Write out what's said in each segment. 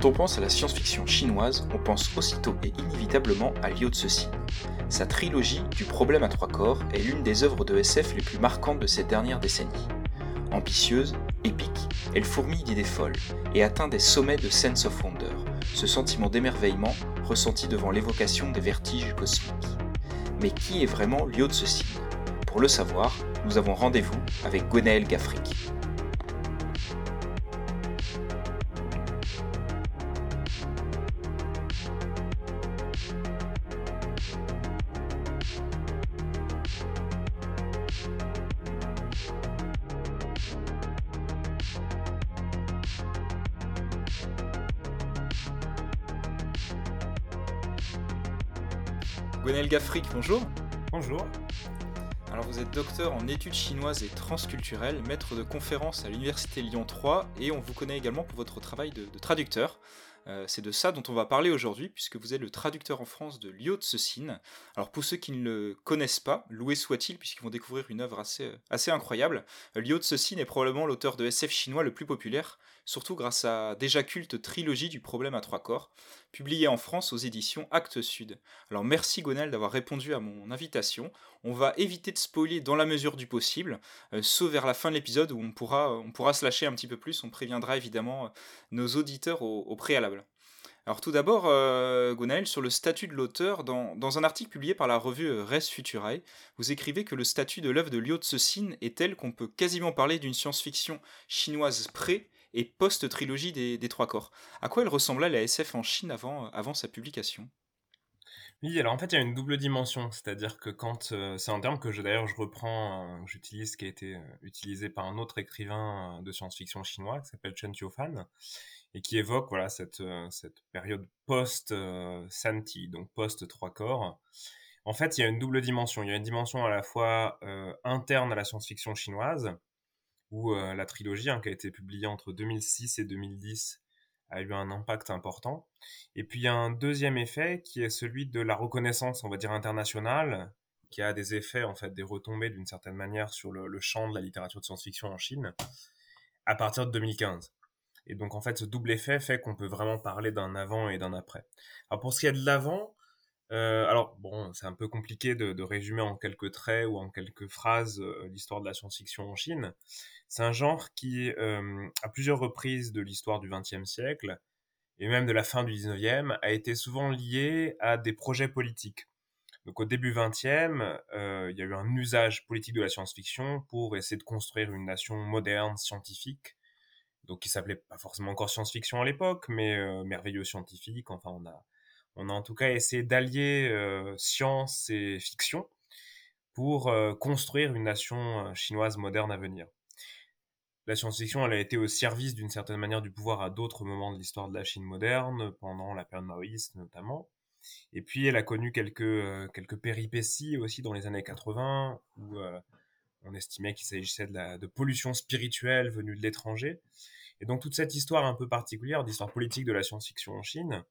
Quand on pense à la science-fiction chinoise, on pense aussitôt et inévitablement à Liu Cixin. Sa trilogie du problème à trois corps est l'une des œuvres de SF les plus marquantes de ces dernières décennies. Ambitieuse, épique, elle fourmille d'idées folles et atteint des sommets de sense of wonder, ce sentiment d'émerveillement ressenti devant l'évocation des vertiges cosmiques. Mais qui est vraiment Liu Cixin Pour le savoir, nous avons rendez-vous avec Gwenaël Gaffric. Gaffric, bonjour. Bonjour. Alors vous êtes docteur en études chinoises et transculturelles, maître de conférences à l'Université Lyon 3 et on vous connaît également pour votre travail de, de traducteur. Euh, c'est de ça dont on va parler aujourd'hui, puisque vous êtes le traducteur en France de Liu Cixin. Alors pour ceux qui ne le connaissent pas, loué soit-il, puisqu'ils vont découvrir une œuvre assez, assez incroyable. Euh, Liu Cixin est probablement l'auteur de SF chinois le plus populaire, surtout grâce à déjà culte trilogie du problème à trois corps, publiée en France aux éditions Actes Sud. Alors merci Gonal d'avoir répondu à mon invitation. On va éviter de spoiler dans la mesure du possible, sauf vers la fin de l'épisode où on pourra, se lâcher un petit peu plus. On préviendra évidemment nos auditeurs au préalable. Alors tout d'abord, euh, sur le statut de l'auteur, dans, un article publié par la revue euh, Res Futurae, vous écrivez que le statut de l'œuvre de Liu Cixin est tel qu'on peut quasiment parler d'une science-fiction chinoise pré- et post-trilogie des, Trois Corps. À quoi elle ressemblait la SF en Chine avant, euh, avant sa publication? Oui, alors en fait, il y a une double dimension, c'est-à-dire que quand euh, c'est un terme que d'ailleurs je reprends, j'utilise, qui a été utilisé par un autre écrivain de science-fiction chinois qui s'appelle Chen Qiufan, et qui évoque voilà cette, euh, cette période post-Santi, euh, donc post-trois corps. En fait, il y a une double dimension. Il y a une dimension à la fois euh, interne à la science-fiction chinoise, où la trilogie hein, qui a été publiée entre 2006 et 2010 a eu un impact important. Et puis il y a un deuxième effet qui est celui de la reconnaissance, on va dire internationale, qui a des effets en fait des retombées d'une certaine manière sur le, le champ de la littérature de science-fiction en Chine à partir de 2015. Et donc, en fait, ce double effet fait qu'on peut vraiment parler d'un avant et d'un après. Alors, pour ce qui est de l'avant, euh, alors, bon, c'est un peu compliqué de, résumer en quelques traits ou en quelques phrases euh, l'histoire de la science-fiction en Chine. C'est un genre qui, euh, à plusieurs reprises de l'histoire du XXe siècle, et même de la fin du XIXe, a été souvent lié à des projets politiques. Donc au début XXe, il y a eu un usage politique de la science-fiction pour essayer de construire une nation moderne, scientifique, donc qui s'appelait pas forcément encore science-fiction à l'époque, mais euh, merveilleux scientifique. Enfin, on a, on a en tout cas essayé d'allier euh, science et fiction pour euh, construire une nation chinoise moderne à venir. La science-fiction, elle a été au service d'une certaine manière du pouvoir à d'autres moments de l'histoire de la Chine moderne, pendant la période maoïste notamment. Et puis, elle a connu quelques, quelques péripéties aussi dans les années 80, où on estimait qu'il s'agissait de pollution spirituelle venue de l'étranger. Et donc toute cette histoire un peu particulière d'histoire politique de la science-fiction en Chine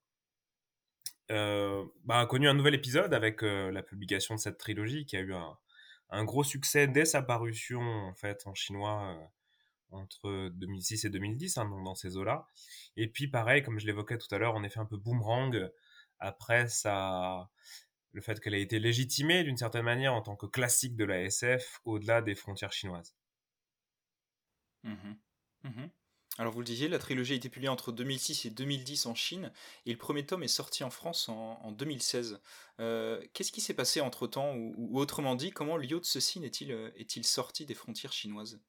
euh, bah, a connu un nouvel épisode avec euh, la publication de cette trilogie qui a eu un, gros succès dès sa parution en fait en chinois euh, entre 2006 et 2010 hein, dans ces eaux-là. Et puis pareil, comme je l'évoquais tout à l'heure, on est fait un peu boomerang après ça le fait qu'elle ait été légitimée d'une certaine manière en tant que classique de la SF au-delà des frontières chinoises. Mmh mmh alors vous le disiez, la trilogie a été publiée entre 2006 et 2010 en Chine, et le premier tome est sorti en France en, 2016. Euh, qu'est-ce qui s'est passé entre-temps, ou, autrement dit, comment Liu Cixin est-il euh, est sorti des frontières chinoises?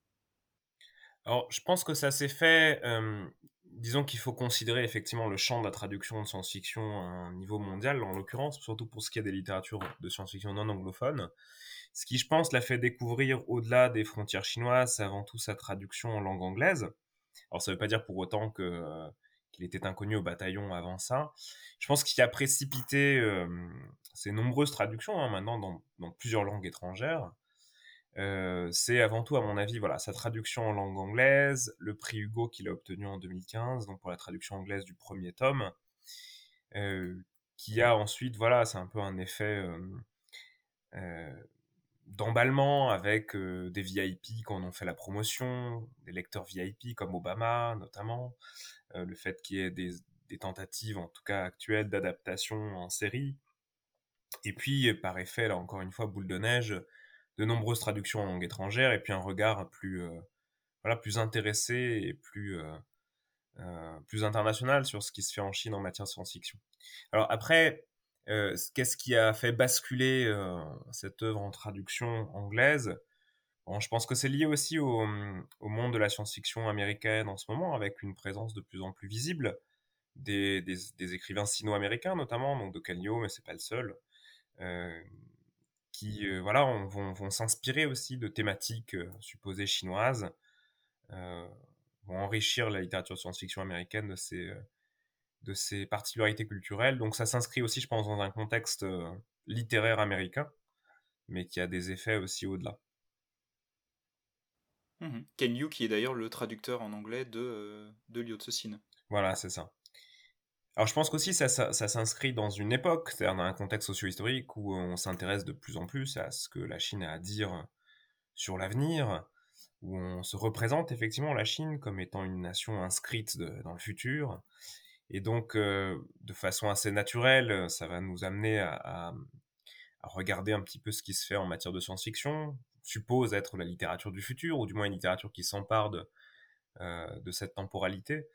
Alors je pense que ça s'est fait, euh, disons qu'il faut considérer effectivement le champ de la traduction de science-fiction à un niveau mondial, en l'occurrence, surtout pour ce qui est des littératures de science-fiction non anglophones. Ce qui, je pense, l'a fait découvrir au-delà des frontières chinoises, c'est avant tout sa traduction en langue anglaise alors ça ne veut pas dire pour autant euh, qu'il était inconnu au bataillon avant ça. Je pense qu'il a précipité euh, ces nombreuses traductions hein, maintenant dans, plusieurs langues étrangères. Euh, c'est avant tout, à mon avis, voilà, sa traduction en langue anglaise, le prix Hugo qu'il a obtenu en 2015, donc pour la traduction anglaise du premier tome, qui a ensuite, voilà, c'est un peu un effet d'emballement avec euh, des VIP qui en ont fait la promotion, des lecteurs VIP comme Obama notamment, euh, le fait qu'il y ait des, tentatives, en tout cas actuelles, d'adaptation en série. Et puis, par effet, là encore une fois, boule de neige, de nombreuses traductions en langue étrangère, et puis un regard plus, voilà, plus intéressé et plus, plus international sur ce qui se fait en Chine en matière de science-fiction. Alors après, qu'est-ce qui a fait basculer cette œuvre en traduction anglaise? Je pense que c'est lié aussi au, au, monde de la science-fiction américaine en ce moment, avec une présence de plus en plus visible des, écrivains sino-américains notamment, donc de Canio, mais c'est pas le seul, euh, qui euh, voilà vont, vont s'inspirer aussi de thématiques euh, supposées chinoises, vont enrichir la littérature science-fiction américaine de ces de ces particularités culturelles. Donc ça s'inscrit aussi, je pense, dans un contexte littéraire américain, mais qui a des effets aussi au-delà. Mmh Ken Yu, qui est d'ailleurs le traducteur en anglais de, euh, de Liu Cixin. Voilà, c'est ça. Alors je pense qu'aussi ça, ça, s'inscrit dans une époque, c'est-à-dire dans un contexte socio-historique où on s'intéresse de plus en plus à ce que la Chine a à dire sur l'avenir, où on se représente effectivement la Chine comme étant une nation inscrite dans le futur. Et donc, euh, de façon assez naturelle, ça va nous amener à, regarder un petit peu ce qui se fait en matière de science-fiction, suppose être la littérature du futur, ou du moins une littérature qui s'empare de, euh, cette temporalité.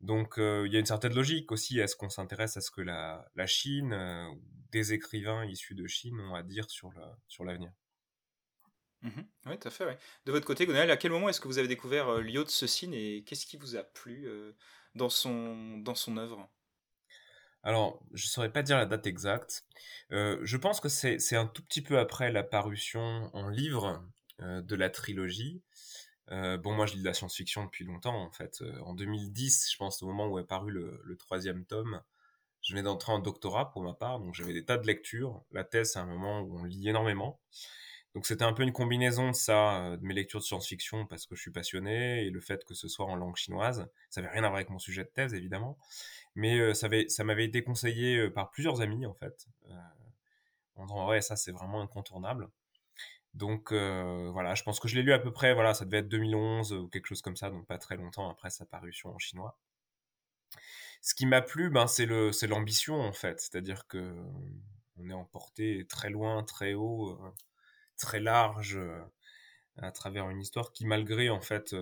Donc euh, il y a une certaine logique aussi est ce qu'on s'intéresse à ce que la, Chine, euh, des écrivains issus de Chine ont à dire sur l'avenir. Mmh oui, tout à fait. De votre côté, Gonal, à quel moment est-ce que vous avez découvert Liu Cixin et qu'est-ce qui vous a plu dans, son, dans son œuvre? Alors, je ne saurais pas dire la date exacte. Euh, je pense que c'est un tout petit peu après la parution en livre euh, de la trilogie. Euh, bon, moi, je lis de la science-fiction depuis longtemps, en fait. en 2010, je pense, au moment où est paru le, le troisième tome, je venais d'entrer en doctorat pour ma part, donc j'avais des tas de lectures. La thèse, c'est un moment où on lit énormément. Donc c'était un peu une combinaison de ça, de mes lectures de science-fiction parce que je suis passionné et le fait que ce soit en langue chinoise. Ça n'avait rien à voir avec mon sujet de thèse, évidemment. Mais ça, ça m'avait été conseillé par plusieurs amis, en fait. en disant, ouais, ça, c'est vraiment incontournable. Donc voilà, je pense que je l'ai lu à peu près, voilà, ça devait être 2011 ou quelque chose comme ça, donc pas très longtemps après sa parution en chinois. Ce qui m'a plu, ben, c'est l'ambition en fait, c'est-à-dire que on est emporté très loin, très haut, très large, à travers une histoire qui, malgré en fait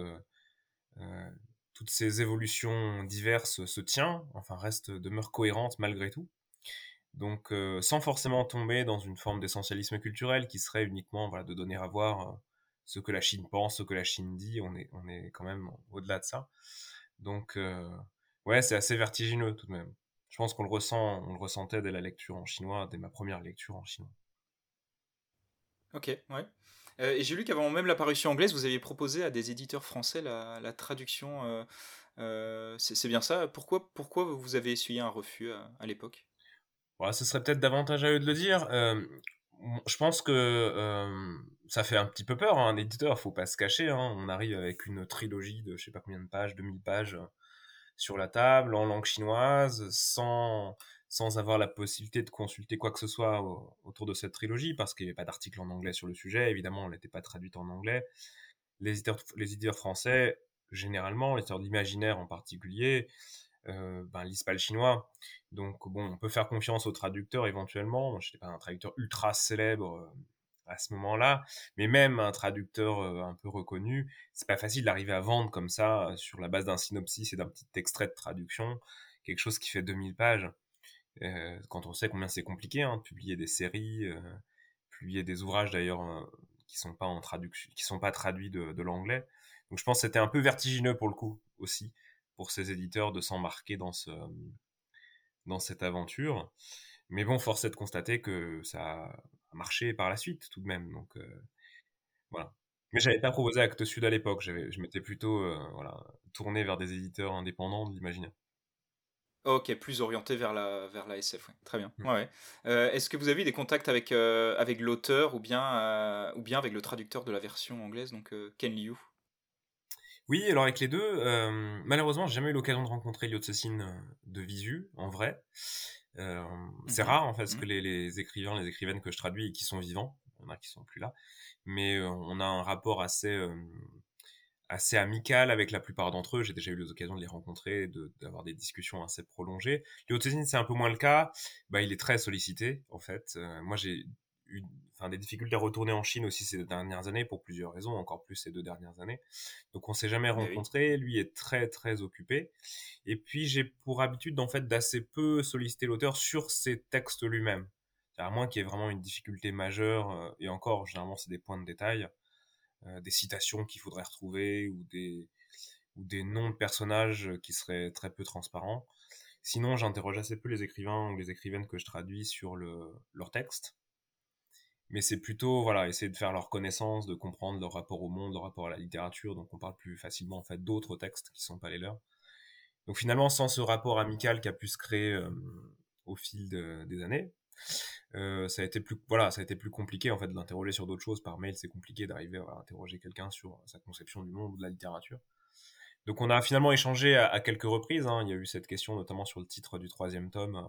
toutes ces évolutions diverses se tient, enfin reste, demeure cohérente malgré tout. Donc euh, sans forcément tomber dans une forme d'essentialisme culturel qui serait uniquement voilà, de donner à voir euh, ce que la Chine pense, ce que la Chine dit, on est, on est quand même au-delà de ça. Donc euh, ouais, c'est assez vertigineux tout de même. Je pense qu'on le ressent, on le ressentait dès la lecture en chinois, dès ma première lecture en chinois. Ok, ouais. Euh, et j'ai lu qu'avant même l'apparition anglaise, vous aviez proposé à des éditeurs français la, traduction. Euh, euh, c'est bien ça? Pourquoi, pourquoi vous avez essuyé un refus à, l'époque? Ce serait peut-être davantage à eux de le dire. je pense que ça fait un petit peu peur, hein, un éditeur, faut pas se cacher. Hein. On arrive avec une trilogie de je sais pas combien de pages, 2000 pages sur la table, en langue chinoise, sans, sans avoir la possibilité de consulter quoi que ce soit autour de cette trilogie, parce qu'il n'y avait pas d'article en anglais sur le sujet, évidemment, elle n'était pas traduite en anglais. Les éditeurs, les éditeurs français, généralement, les éditeurs d'imaginaire en particulier, euh, ben, lisent pas le chinois. Donc, bon, on peut faire confiance aux traducteurs éventuellement. Je n'étais pas un traducteur ultra célèbre euh, à ce moment-là, mais même un traducteur euh, un peu reconnu, c'est pas facile d'arriver à vendre comme ça, sur la base d'un synopsis et d'un petit extrait de traduction, quelque chose qui fait 2000 pages. Euh, quand on sait combien c'est compliqué hein, de publier des séries, euh, publier des ouvrages d'ailleurs euh, qui sont pas en traduction, qui sont pas traduits de, l'anglais. Donc je pense que c'était un peu vertigineux pour le coup aussi pour ces éditeurs de s'embarquer dans dans cette aventure. Mais bon, force est de constater que ça a marché par la suite tout de même. Donc voilà. Mais j'avais pas proposé Actes Sud à l'époque. Je m'étais plutôt tourné vers des éditeurs indépendants de l'imaginaire. Ok, plus orienté vers la, vers la SF, très bien. Mm. Ouais. Euh, est-ce que vous avez eu des contacts avec, euh, avec l'auteur ou bien, euh, ou bien avec le traducteur de la version anglaise, donc Ken Liu? Oui, alors avec les deux, malheureusement, j'ai jamais eu l'occasion de rencontrer Liu Cixin de visu, en vrai. c'est mhm. rare, en fait, parce mhm. que les, les, écrivains, les écrivaines que je traduis et qui sont vivants, il y en a qui sont plus là, mais on a un rapport assez assez amical avec la plupart d'entre eux. J'ai déjà eu l'occasion de les rencontrer, d'avoir des discussions assez prolongées. Cixin, c'est un peu moins le cas. Bah, il est très sollicité, en fait. Euh, moi, j'ai eu enfin, des difficultés à retourner en Chine aussi ces dernières années pour plusieurs raisons, encore plus ces deux dernières années. Donc, on s'est jamais eh rencontré. Lui est très, très occupé. Et puis, j'ai pour habitude, en fait, d'assez peu solliciter l'auteur sur ses textes lui-même. À moins qu'il y ait vraiment une difficulté majeure, euh, et encore, généralement, c'est des points de détail. Euh, des citations qu'il faudrait retrouver ou des, ou des noms de personnages qui seraient très peu transparents. Sinon, j'interroge assez peu les écrivains ou les écrivaines que je traduis sur le, leur texte. Mais c'est plutôt, voilà, essayer de faire leur connaissance, de comprendre leur rapport au monde, leur rapport à la littérature. Donc, on parle plus facilement, en fait, d'autres textes qui sont pas les leurs. Donc, finalement, sans ce rapport amical qui a pu se créer euh, au fil des années, euh, ça a été plus voilà ça a été plus compliqué en fait de l'interroger sur d'autres choses. Par mail c'est compliqué d'arriver à interroger quelqu'un sur sa conception du monde ou de la littérature. Donc on a finalement échangé à, quelques reprises hein. il y a eu cette question notamment sur le titre du troisième tome euh,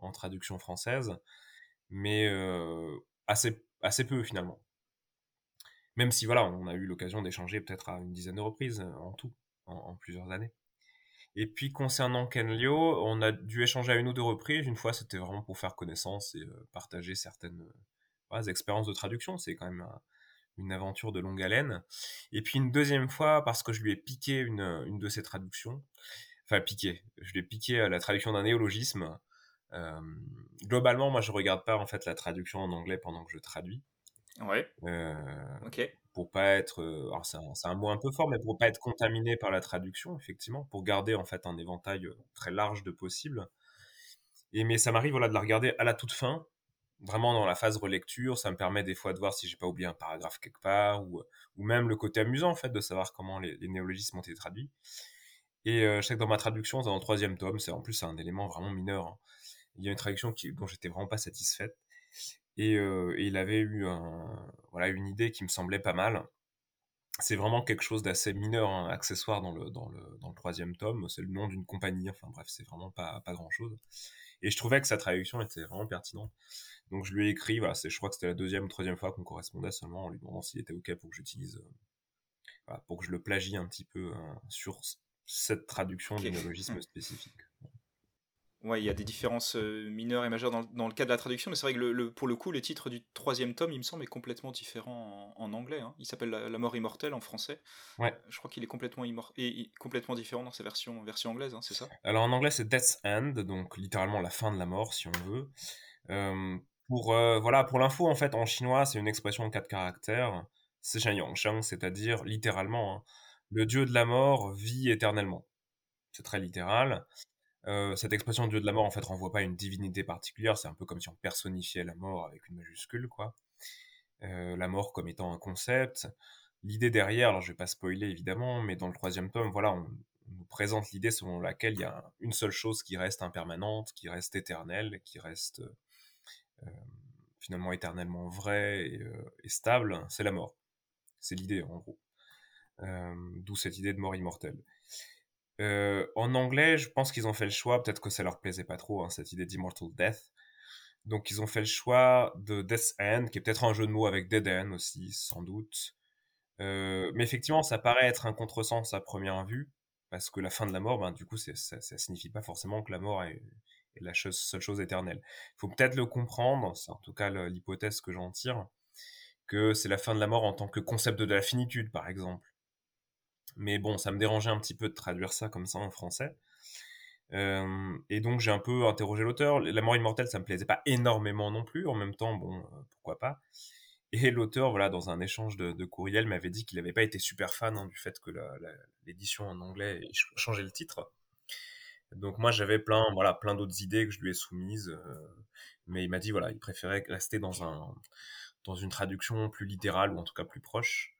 en traduction française. Mais euh, assez assez peu finalement. Même si voilà on a eu l'occasion d'échanger peut-être à une dizaine de reprises en tout en plusieurs années et puis concernant Ken Liu, on a dû échanger à une ou deux reprises. Une fois, c'était vraiment pour faire connaissance et euh, partager certaines euh, expériences de traduction. C'est quand même une aventure de longue haleine. Et puis une deuxième fois, parce que je lui ai piqué une, une de ses traductions. Enfin, piqué. Je lui ai piqué la traduction d'un néologisme. Euh, globalement, moi, je regarde pas en fait la traduction en anglais pendant que je traduis. Ouais. ok pour pas être, euh, alors c'est un, mot un peu fort, mais pour pas être contaminé par la traduction, effectivement, pour garder en fait un éventail euh, très large de possibles. Et mais ça m'arrive voilà de la regarder à la toute fin, vraiment dans la phase relecture, ça me permet des fois de voir si j'ai pas oublié un paragraphe quelque part ou, ou même le côté amusant en fait de savoir comment les, néologismes ont été traduits. Et euh, je sais que dans ma traduction, dans le troisième tome, c'est en plus un élément vraiment mineur. Hein. Il y a une traduction qui, dont j'étais vraiment pas satisfaite et, il avait eu voilà, une idée qui me semblait pas mal. C'est vraiment quelque chose d'assez mineur, hein, accessoire dans le, dans, le, dans le troisième tome. C'est le nom d'une compagnie. Enfin bref, c'est vraiment pas, pas grand chose. Et je trouvais que sa traduction était vraiment pertinente. Donc je lui ai écrit, voilà, je crois que c'était la deuxième ou troisième fois qu'on correspondait seulement en lui demandant s'il était OK pour que j'utilise, pour que je le plagie un petit peu hein, sur cette traduction okay. néologisme spécifique. Ouais, il y a des différences mineures et majeures dans, dans le cas de la traduction, mais c'est vrai que le, pour le coup, le titre du troisième tome, il me semble, est complètement différent en, anglais. Hein. Il s'appelle la, mort immortelle en français. Ouais. je crois qu'il est complètement, et, complètement différent dans sa version, version anglaise, hein, c'est ça? Alors en anglais, c'est Death's End, donc littéralement la fin de la mort, si on veut. pour voilà, pour l'info, en fait, en chinois, c'est une expression en quatre caractères. C'est c'est-à-dire littéralement, hein, le dieu de la mort vit éternellement. C'est très littéral. Euh, cette expression dieu de la mort en fait renvoie pas à une divinité particulière, c'est un peu comme si on personnifiait la mort avec une majuscule, quoi. Euh, la mort comme étant un concept. L'idée derrière, alors je vais pas spoiler évidemment, mais dans le troisième tome, voilà, on, nous présente l'idée selon laquelle il y a une seule chose qui reste impermanente, qui reste éternelle, qui reste euh, finalement éternellement vraie et, et stable, c'est la mort. C'est l'idée en gros. D'où cette idée de mort immortelle. Euh, en anglais, je pense qu'ils ont fait le choix, peut-être que ça leur plaisait pas trop, hein, cette idée d'Immortal Death. Donc ils ont fait le choix de Death End, qui est peut-être un jeu de mots avec Dead End aussi, sans doute. Euh, mais effectivement, ça paraît être un contresens à première vue, parce que la fin de la mort, ben, du coup, ça, ça signifie pas forcément que la mort est, la seule chose éternelle. Il faut peut-être le comprendre, c'est en tout cas l'hypothèse que j'en tire, que c'est la fin de la mort en tant que concept de la finitude, par exemple. Mais bon, ça me dérangeait un petit peu de traduire ça comme ça en français. Euh, et donc j'ai un peu interrogé l'auteur. La mort immortelle, ça me plaisait pas énormément non plus. En même temps, bon, euh, pourquoi pas. Et l'auteur, voilà, dans un échange de, courriel, m'avait dit qu'il n'avait pas été super fan hein, du fait que l'édition en anglais ait changé le titre. Donc moi j'avais plein, voilà, plein d'autres idées que je lui ai soumises, euh, mais il m'a dit voilà, il préférait rester dans dans une traduction plus littérale ou en tout cas plus proche.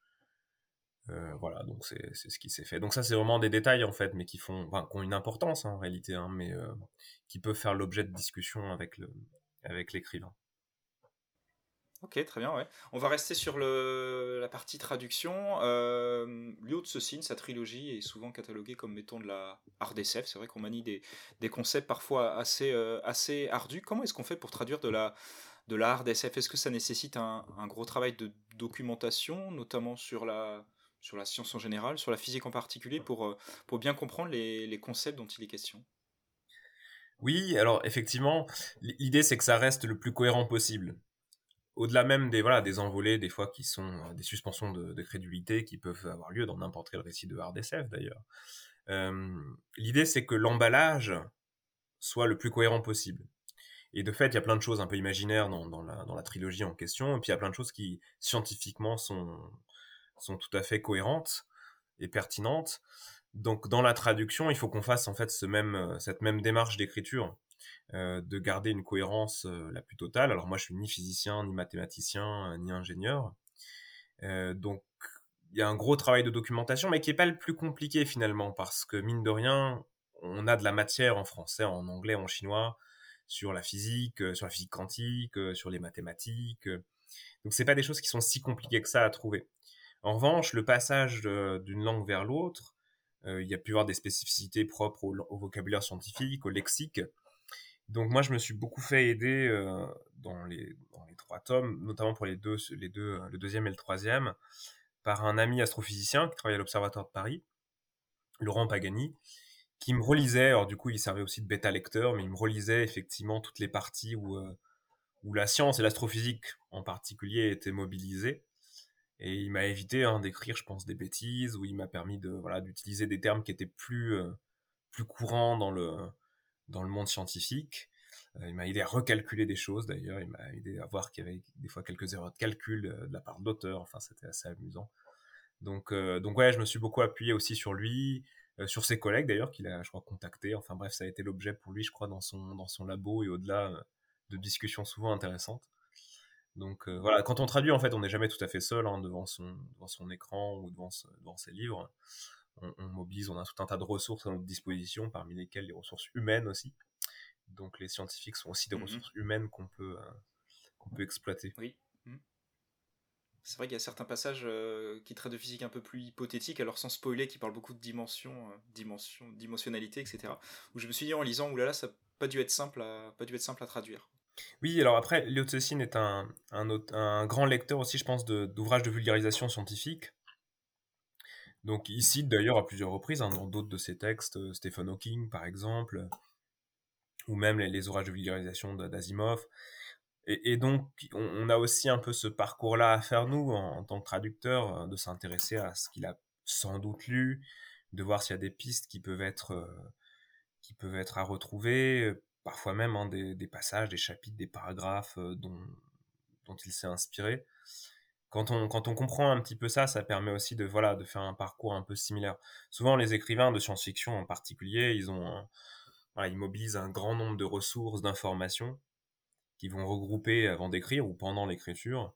Euh, voilà, donc c'est ce qui s'est fait. Donc ça, c'est vraiment des détails en fait, mais qui font, ont une importance hein, en réalité, hein, mais euh, qui peuvent faire l'objet de discussions avec l'écrivain. Ok, très bien, ouais. On va rester sur le, la partie traduction. Euh, Cixin, sa trilogie est souvent cataloguée comme mettant de la hard SF. C'est vrai qu'on manie des, des, concepts parfois assez, euh, assez ardus. Comment est-ce qu'on fait pour traduire de la, de Est-ce que ça nécessite un, gros travail de documentation, notamment sur la, sur la science en général, sur la physique en particulier, pour, pour bien comprendre les, les concepts dont il est question Oui, alors effectivement, l'idée c'est que ça reste le plus cohérent possible au-delà même des voilà des envolées des fois qui sont euh, des suspensions de, crédulité qui peuvent avoir lieu dans n'importe quel récit de hard SF d'ailleurs. Euh, l'idée c'est que l'emballage soit le plus cohérent possible. Et de fait, il y a plein de choses un peu imaginaires dans, la, dans la trilogie en question, et puis il y a plein de choses qui scientifiquement sont, sont tout à fait cohérentes et pertinentes. Donc dans la traduction, il faut qu'on fasse en fait ce euh, cette même démarche d'écriture euh, de garder une cohérence euh, la plus totale. Alors moi, je suis ni physicien, ni mathématicien, ni ingénieur. donc il y a un gros travail de documentation, mais qui n'est pas le plus compliqué finalement, parce que mine de rien, on a de la matière en français, en anglais, en chinois, sur la physique, sur la physique quantique, sur les mathématiques. Donc c'est pas des choses qui sont si compliquées que ça à trouver. En revanche, le passage d'une langue vers l'autre, il y a pu y avoir des spécificités propres au vocabulaire scientifique, au lexique, donc moi, je me suis beaucoup fait aider euh, dans, les, trois tomes, notamment pour les deux, le deuxième et le troisième, par un ami astrophysicien qui travaille à l'Observatoire de Paris, Laurent Pagani, qui me relisait, alors du coup il servait aussi de bêta lecteur, mais il me relisait effectivement toutes les parties euh, où la science et l'astrophysique en particulier étaient mobilisées. Et il m'a évité hein, d'écrire, je pense, des bêtises, ou il m'a permis de voilà d'utiliser des termes qui étaient plus, euh, plus courants dans le, dans le monde scientifique. Euh, il m'a aidé à recalculer des choses d'ailleurs, il m'a aidé à voir qu'il y avait des fois quelques erreurs de calcul euh, de la part de l'auteur, enfin c'était assez amusant. Donc, donc ouais, je me suis beaucoup appuyé aussi sur lui, sur ses collègues d'ailleurs qu'il a, je crois, contacté. Enfin bref, ça a été l'objet pour lui, je crois, dans son, dans son labo et au-delà de discussions souvent intéressantes. Donc voilà, quand on traduit, en fait, on n'est jamais tout à fait seul hein, devant, son, devant son écran ou devant, devant ses livres on, mobilise, on a tout un tas de ressources à notre disposition, parmi lesquelles les ressources humaines aussi. Donc les scientifiques sont aussi des mhm. ressources humaines qu'on peut, euh, qu'on peut exploiter. Oui. Mhm. C'est vrai qu'il y a certains passages euh, qui traitent de physique un peu plus hypothétique, alors sans spoiler, qui parlent beaucoup de dimensions, euh, dimensions, dimensionnalité, etc. Où je me suis dit en lisant, oulala, ça n'a pas dû être simple à, pas dû être simple à traduire. Oui, alors après, Léo est un, un, grand lecteur aussi, je pense, d'ouvrages de vulgarisation scientifique. Donc il cite d'ailleurs à plusieurs reprises, hein, dans d'autres de ses textes, euh, Stephen Hawking par exemple, ou même les, orages de vulgarisation d'Asimov. Et, donc on, a aussi un peu ce parcours-là à faire nous, en, tant que traducteur, euh, de s'intéresser à ce qu'il a sans doute lu, de voir s'il y a des pistes qui peuvent être, euh, qui peuvent être à retrouver, parfois même hein, des, passages, des chapitres, des paragraphes dont, dont il s'est inspiré quand on, quand on comprend un petit peu ça, ça permet aussi de, voilà, de faire un parcours un peu similaire. Souvent, les écrivains de science-fiction en particulier, ils, ont ils mobilisent un grand nombre de ressources, d'informations qu'ils vont regrouper avant d'écrire ou pendant l'écriture.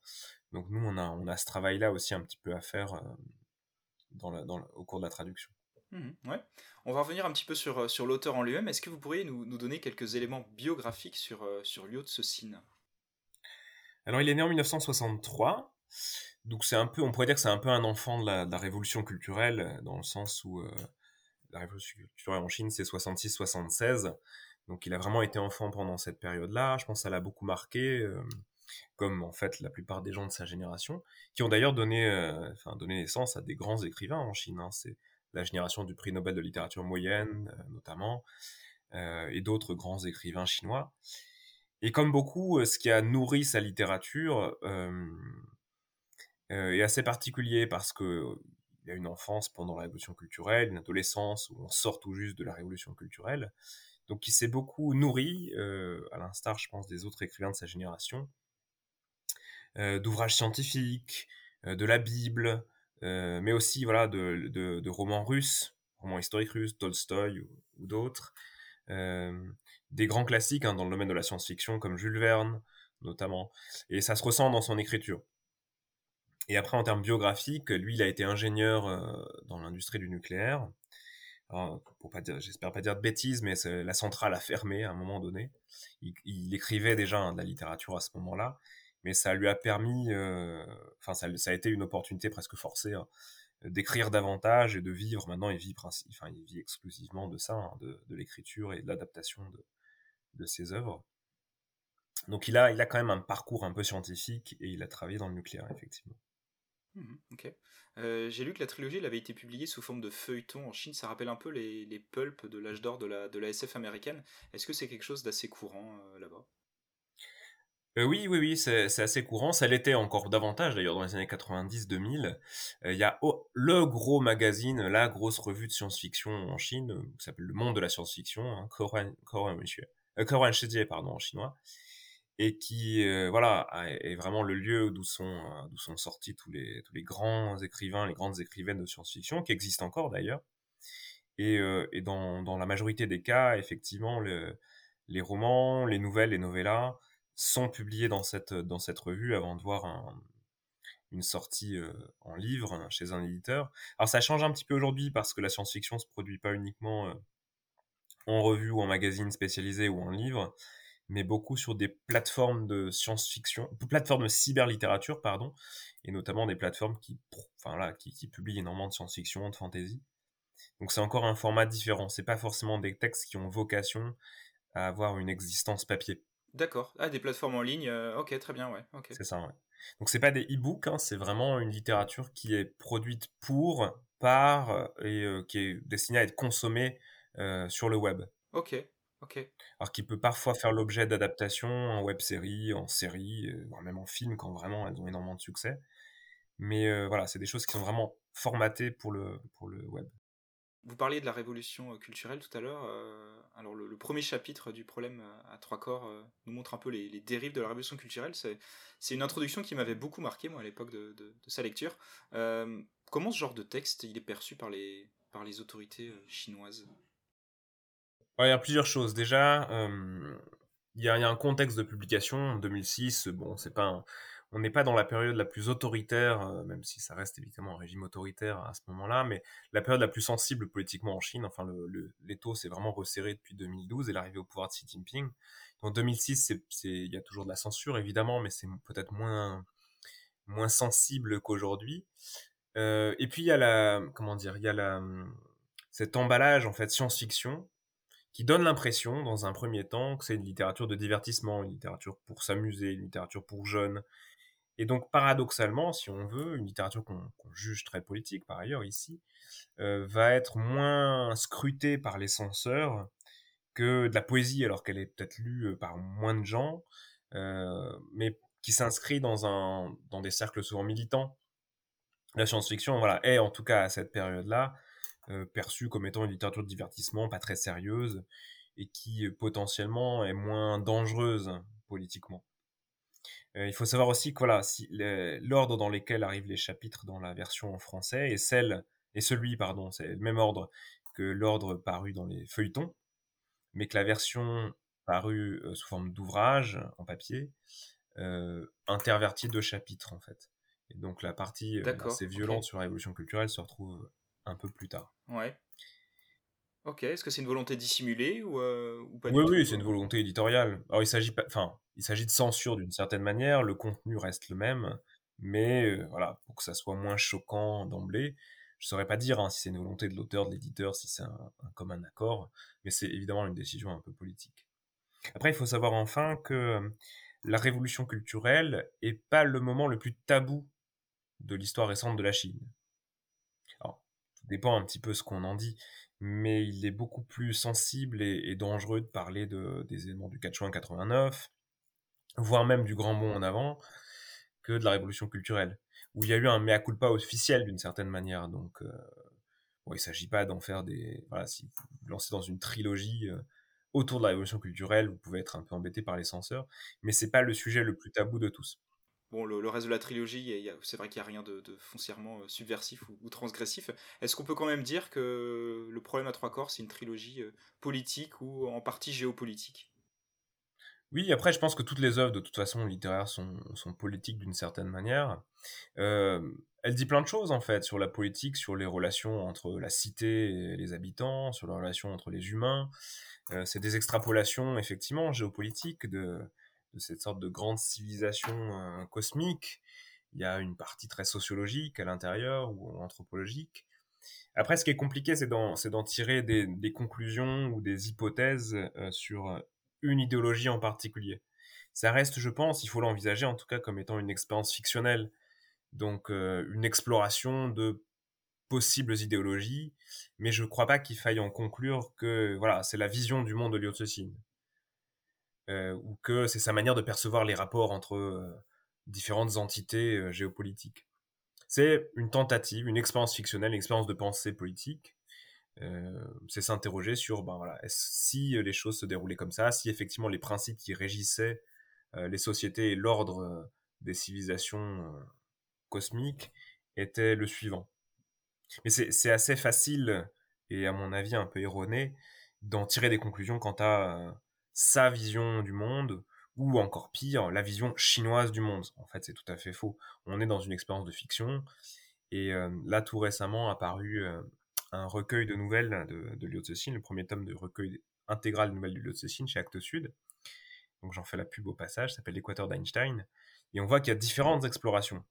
Donc nous, on a, on a ce travail-là aussi un petit peu à faire euh, dans dans au cours de la traduction. Mmh ouais. On va revenir un petit peu sur, euh, sur l'auteur en lui-même. Est-ce que vous pourriez nous, nous, donner quelques éléments biographiques sur, euh, sur Liu Cixin Alors, il est né en 1963 donc c'est un peu, on pourrait dire que c'est un peu un enfant de la, révolution culturelle, dans le sens où euh, la révolution culturelle en Chine, c'est 66-76. Donc il a vraiment été enfant pendant cette période-là. Je pense que ça l'a beaucoup marqué, comme en fait la plupart des gens de sa génération, qui ont d'ailleurs donné, enfin, donné naissance à des grands écrivains en Chine. Hein. La génération du prix Nobel de littérature moyenne, notamment, et d'autres grands écrivains chinois. Et comme beaucoup, ce qui a nourri sa littérature, euh, est assez particulier parce que il y a une enfance pendant la révolution culturelle, une adolescence où on sort tout juste de la révolution culturelle, donc il s'est beaucoup nourri, euh, à l'instar, je pense, des autres écrivains de sa génération, euh, d'ouvrages scientifiques, de la Bible, mais aussi voilà de, de, romans russes, romans historiques russes, Tolstoï ou, d'autres, des grands classiques hein, dans le domaine de la science-fiction comme Jules Verne notamment, et ça se ressent dans son écriture. Et après, en termes biographiques, lui, il a été ingénieur euh, dans l'industrie du nucléaire. pour pas dire, j'espère pas dire de bêtises, mais la centrale a fermé à un moment donné. Il, écrivait déjà hein, de la littérature à ce moment-là, mais ça lui a permis, euh, enfin, ça, a été une opportunité presque forcée hein, d'écrire davantage et de vivre. Maintenant, il vit, exclusivement de ça, hein, de, l'écriture et de l'adaptation de, ses œuvres. Donc il a, il a quand même un parcours un peu scientifique et il a travaillé dans le nucléaire, effectivement. Mmh ok. J'ai lu que la trilogie avait été publiée sous forme de feuilleton en Chine. Ça rappelle un peu les, les pulps de l'âge d'or de la, de la SF américaine. Est-ce que c'est quelque chose d'assez courant là-bas? Euh, oui, oui, oui, c'est assez courant. Ça l'était encore davantage d'ailleurs dans les années 90-2000. Euh, il y a le gros magazine, la grosse revue de science-fiction en Chine, euh, qui s'appelle Le Monde de la science-fiction, hein, pardon, en chinois, et qui, voilà, est vraiment le lieu d'où sont, d'où sont sortis tous les, tous les grands écrivains, les grandes écrivaines de science-fiction, qui existent encore d'ailleurs. Et, et dans, dans, la majorité des cas, effectivement, le, les romans, les nouvelles, les novellas, sont publiés dans cette, dans cette revue avant de voir un, une sortie euh, en livre hein, chez un éditeur. Alors ça change un petit peu aujourd'hui parce que la science-fiction se produit pas uniquement euh, en revue ou en magazine spécialisé ou en livre, mais beaucoup sur des plateformes de science-fiction, plateformes cyberlittérature, pardon, et notamment des plateformes qui, enfin là, qui publient énormément de science-fiction, de fantasy. Donc c'est encore un format différent. C'est pas forcément des textes qui ont vocation à avoir une existence papier. D'accord. Ah, des plateformes en ligne. Euh, ok, très bien, ouais. C'est ça, ouais. Donc c'est pas des e-books, hein, c'est vraiment une littérature qui est produite pour, par euh, et euh, qui est destinée à être consommée sur le web. Ok, ok. Alors qui peut parfois faire l'objet d'adaptations en web série, en série, voire même en film quand vraiment elles ont énormément de succès. Mais voilà, c'est des choses qui sont vraiment formatées pour le, pour le web. Vous parliez de la révolution culturelle tout à l'heure. alors le, premier chapitre du problème à trois corps nous montre un peu les, dérives de la révolution culturelle. C'est une introduction qui m'avait beaucoup marqué moi à l'époque de, sa lecture. comment ce genre de texte il est perçu par les, par les autorités chinoises? Il y a plusieurs choses. Déjà, il y, a, un contexte de publication. En 2006, bon, c'est pas un on n'est pas dans la période la plus autoritaire, euh, même si ça reste évidemment un régime autoritaire à ce moment-là, mais la période la plus sensible politiquement en Chine. Enfin, le, l'étau s'est vraiment resserré depuis 2012 et l'arrivée au pouvoir de Xi Jinping. En 2006, il y a toujours de la censure évidemment, mais c'est peut-être moins moins sensible qu'aujourd'hui. Euh, et puis il y a la comment dire, il y a la cet emballage en fait science-fiction qui donne l'impression, dans un premier temps, que c'est une littérature de divertissement, une littérature pour s'amuser, une littérature pour jeunes, et donc, paradoxalement, si on veut, une littérature qu'on juge très politique, par ailleurs, ici, euh, va être moins scrutée par les censeurs que de la poésie, alors qu'elle est peut-être lue euh, par moins de gens, euh, mais qui s'inscrit dans, un, dans des cercles souvent militants. La science-fiction, voilà, est en tout cas à cette période-là perçue comme étant une littérature de divertissement, pas très sérieuse, et qui potentiellement est moins dangereuse politiquement. Euh, il faut savoir aussi que voilà, si l'ordre dans lequel arrivent les chapitres dans la version en français est celle et celui pardon, c'est le même ordre que l'ordre paru dans les feuilletons, mais que la version parue euh, sous forme d'ouvrage en papier euh, intervertit deux chapitres en fait. Et donc la partie assez violente sur la révolution culturelle se retrouve un peu plus tard. Ouais. Ok, est-ce que c'est une volonté dissimulée ou, euh, ou pas Oui, oui, c'est une volonté éditoriale. Alors il s'agit pas, enfin, il s'agit de censure d'une certaine manière. Le contenu reste le même, mais euh, voilà, pour que ça soit moins choquant d'emblée. Je saurais pas dire hein, si c'est une volonté de l'auteur, de l'éditeur, si c'est un, un, commun accord, mais c'est évidemment une décision un peu politique. Après, il faut savoir enfin que euh, la révolution culturelle est pas le moment le plus tabou de l'histoire récente de la Chine. Alors, ça dépend un petit peu ce qu'on en dit, mais il est beaucoup plus sensible et, dangereux de parler de, des événements du 4 juin 89, voire même du grand bond en avant, que de la révolution culturelle, où il y a eu un mea culpa officiel d'une certaine manière. Donc, euh, il ne s'agit pas d'en faire des... Voilà, si vous lancez dans une trilogie euh, autour de la révolution culturelle, vous pouvez être un peu embêté par les censeurs, mais c'est pas le sujet le plus tabou de tous. Le, reste de la trilogie, c'est vrai qu'il n'y a rien de, foncièrement euh, subversif ou, transgressif. Est-ce qu'on peut quand même dire que le problème à trois corps, c'est une trilogie euh, politique ou en partie géopolitique? Oui, après, je pense que toutes les œuvres, de toute façon, littéraires, sont, politiques d'une certaine manière. Euh, elle dit plein de choses, en fait, sur la politique, sur les relations entre la cité et les habitants, sur les relations entre les humains. c'est des extrapolations, effectivement, géopolitiques de de cette sorte de grande civilisation euh, cosmique. Il y a une partie très sociologique à l'intérieur ou anthropologique. Après, ce qui est compliqué, c'est d'en tirer des, conclusions ou des hypothèses euh, sur une idéologie en particulier. Ça reste, je pense, il faut l'envisager en tout cas comme étant une expérience fictionnelle. donc une exploration de possibles idéologies, mais je ne crois pas qu'il faille en conclure que voilà, c'est la vision du monde de euh, ou que c'est sa manière de percevoir les rapports entre différentes entités géopolitiques. C'est une tentative, une expérience fictionnelle, une expérience de pensée politique. c'est s'interroger sur ben voilà, si les choses se déroulaient comme ça, si effectivement les principes qui régissaient les sociétés et l'ordre des civilisations cosmiques étaient le suivant. Mais c'est assez facile, et à mon avis un peu erroné, d'en tirer des conclusions quant à sa vision du monde, ou encore pire, la vision chinoise du monde. En fait, c'est tout à fait faux. On est dans une expérience de fiction, et là, tout récemment, a paru un recueil de nouvelles de, de Liu Cixin, le premier tome de recueil intégral de nouvelles de Liu Cixin chez Actes Sud. Donc j'en fais la pub au passage, ça s'appelle L'équateur d'Einstein. Et on voit qu'il y a différentes explorations.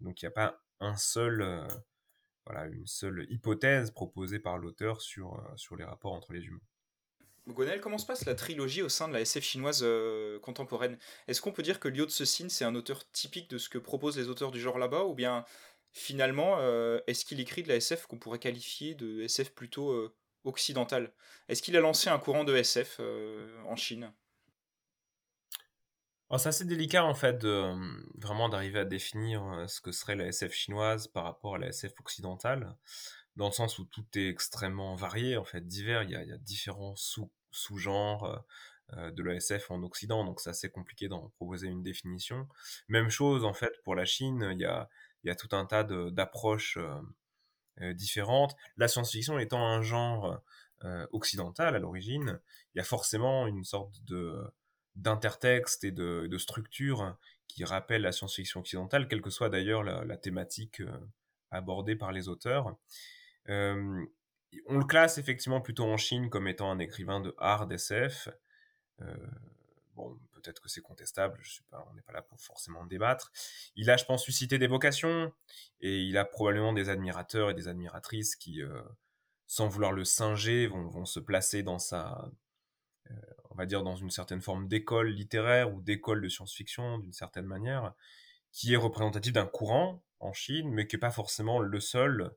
Donc il n'y a pas un seul, voilà, une seule hypothèse proposée par l'auteur sur, euh, sur les rapports entre les humains. Gonel, comment se passe la trilogie au sein de la SF chinoise euh, contemporaine? Est-ce qu'on peut dire que Liu Cixin c'est un auteur typique de ce que proposent les auteurs du genre là-bas ou bien finalement euh, est-ce qu'il écrit de la SF qu'on pourrait qualifier de SF plutôt occidentale? Est-ce qu'il a lancé un courant de SF en Chine? C'est assez délicat en fait vraiment d'arriver à définir ce que serait la SF chinoise par rapport à la SF occidentale, dans le sens où tout est extrêmement varié, en fait, divers, il y a, différents sous, sous-genres de la SF en Occident, donc c'est assez compliqué d'en proposer une définition. Même chose en fait pour la Chine, il y a, tout un tas d'approches différentes. La science-fiction étant un genre occidental à l'origine, il y a forcément une sorte de d'intertexte et de, de, structure qui rappellent la science-fiction occidentale, quelle que soit d'ailleurs la, thématique euh, abordée par les auteurs. On le classe effectivement plutôt en Chine comme étant un écrivain de hard SF. Bon, peut-être que c'est contestable, je sais pas, on n'est pas là pour forcément débattre. Il a, je pense, suscité des vocations et il a probablement des admirateurs et des admiratrices qui, sans vouloir le singer, vont, vont, se placer dans sa on va dire dans une certaine forme d'école littéraire ou d'école de science-fiction d'une certaine manière, qui est représentative d'un courant en Chine, mais qui n'est pas forcément le seul.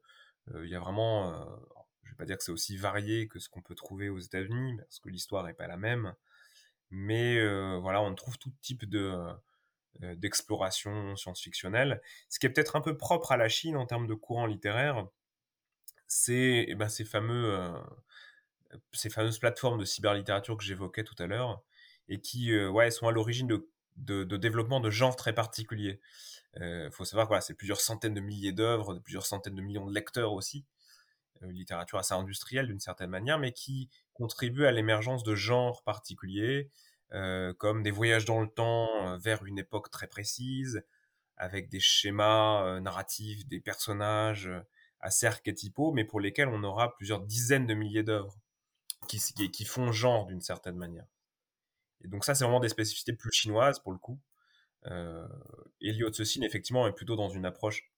Euh, il y a vraiment, je euh, je vais pas dire que c'est aussi varié que ce qu'on peut trouver aux États-Unis, parce que l'histoire n'est pas la même, mais euh, voilà, on trouve tout type de d'exploration science-fictionnelle. Ce qui est peut-être un peu propre à la Chine en termes de courant littéraire, c'est eh ben, ces fameux ces fameuses plateformes de cyberlittérature que j'évoquais tout à l'heure, et qui euh, ouais, sont à l'origine de, de, développement de genres très particuliers. Il euh, faut savoir que c'est plusieurs centaines de milliers d'œuvres, plusieurs centaines de millions de lecteurs aussi, une euh, littérature assez industrielle d'une certaine manière, mais qui contribue à l'émergence de genres particuliers, comme des voyages dans le temps vers une époque très précise, avec des schémas narratifs, des personnages assez archétypaux, mais pour lesquels on aura plusieurs dizaines de milliers d'œuvres qui, qui, font genre d'une certaine manière. Et donc ça, c'est vraiment des spécificités plus chinoises pour le coup. Euh, Elliot effectivement, est plutôt dans une approche,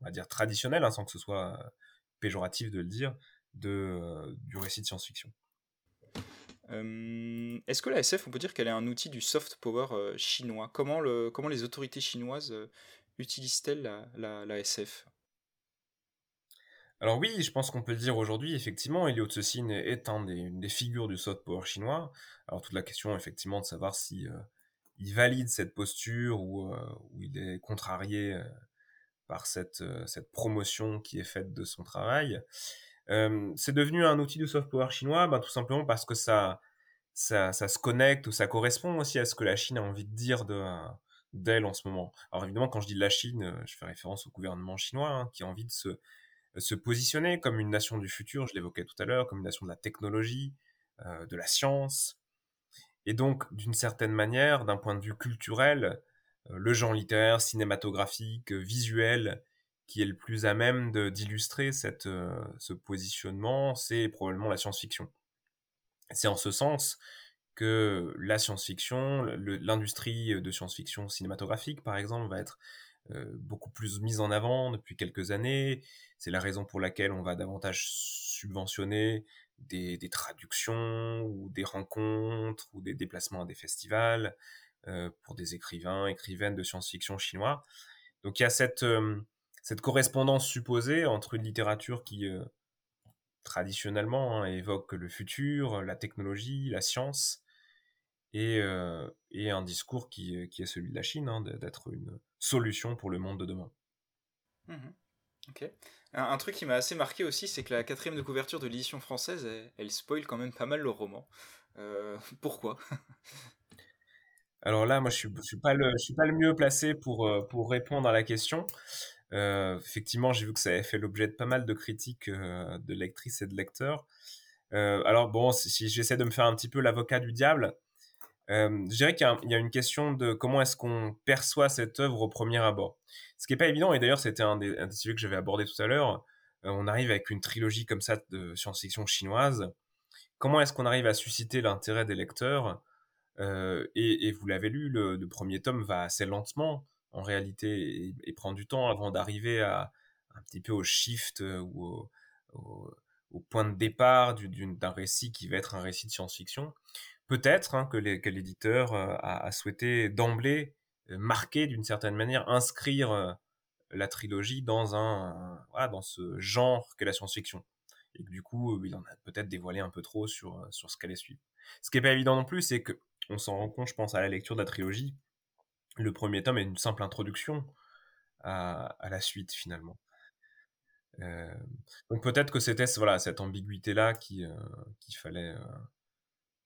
on va dire, traditionnelle, hein, sans que ce soit péjoratif de le dire, de, euh, du récit de science-fiction. Euh, est-ce que la SF, on peut dire qu'elle est un outil du soft power euh, chinois? Comment, le, comment les autorités chinoises utilisent-elles la, la, la SF alors oui, je pense qu'on peut le dire aujourd'hui, effectivement, Elliot Cecine est un des, une des figures du soft power chinois. Alors toute la question, effectivement, de savoir si euh, il valide cette posture ou, euh, il est contrarié euh, par cette, cette promotion qui est faite de son travail. c'est devenu un outil du soft power chinois, ben, tout simplement parce que ça, se connecte ou ça correspond aussi à ce que la Chine a envie de dire de, d'elle en ce moment. Alors évidemment, quand je dis la Chine, je fais référence au gouvernement chinois hein, qui a envie de se positionner comme une nation du futur, je l'évoquais tout à l'heure, comme une nation de la technologie, euh, de la science. Et donc, d'une certaine manière, d'un point de vue culturel, euh, le genre littéraire, cinématographique, visuel, qui est le plus à même d'illustrer euh, ce positionnement, c'est probablement la science-fiction. C'est en ce sens que la science-fiction, l'industrie de science-fiction cinématographique, par exemple, va être beaucoup plus mise en avant depuis quelques années. C'est la raison pour laquelle on va davantage subventionner des, traductions ou des rencontres ou des déplacements à des festivals euh, pour des écrivains, écrivaines de science-fiction chinois. Donc il y a cette, cette correspondance supposée entre une littérature qui traditionnellement hein, évoque le futur, la technologie, la science, et, un discours qui, est celui de la Chine, hein, d'être une solution pour le monde de demain. Mmh. Un, truc qui m'a assez marqué aussi, c'est que la quatrième de couverture de l'édition française, elle, spoil quand même pas mal le roman. pourquoi? Alors là, moi, je suis, je suis pas le, mieux placé pour, pour répondre à la question. Euh, effectivement, j'ai vu que ça avait fait l'objet de pas mal de critiques euh, de lectrices et de lecteurs. Euh, alors bon, si, j'essaie de me faire un petit peu l'avocat du diable, je dirais qu'il y, a une question de comment est-ce qu'on perçoit cette œuvre au premier abord. Ce qui n'est pas évident, et d'ailleurs c'était un, des, sujets que j'avais abordé tout à l'heure, on arrive avec une trilogie comme ça de science-fiction chinoise. Comment est-ce qu'on arrive à susciter l'intérêt des lecteurs? Et, vous l'avez lu, le, premier tome va assez lentement en réalité et, prend du temps avant d'arriver à un petit peu au shift euh, ou au, point de départ d'un récit qui va être un récit de science-fiction. Peut-être hein, que l'éditeur euh, a, souhaité d'emblée euh, marquer d'une certaine manière, inscrire la trilogie dans un, ce genre qu'est la science-fiction. Et du coup, il en a peut-être dévoilé un peu trop sur, sur ce qu'allait suivre. Ce qui n'est pas évident non plus, c'est que on s'en rend compte, je pense, à la lecture de la trilogie, le premier tome est une simple introduction à, la suite finalement. Euh, donc peut-être que c'était voilà cette ambiguïté là qui euh, qu'il fallait euh,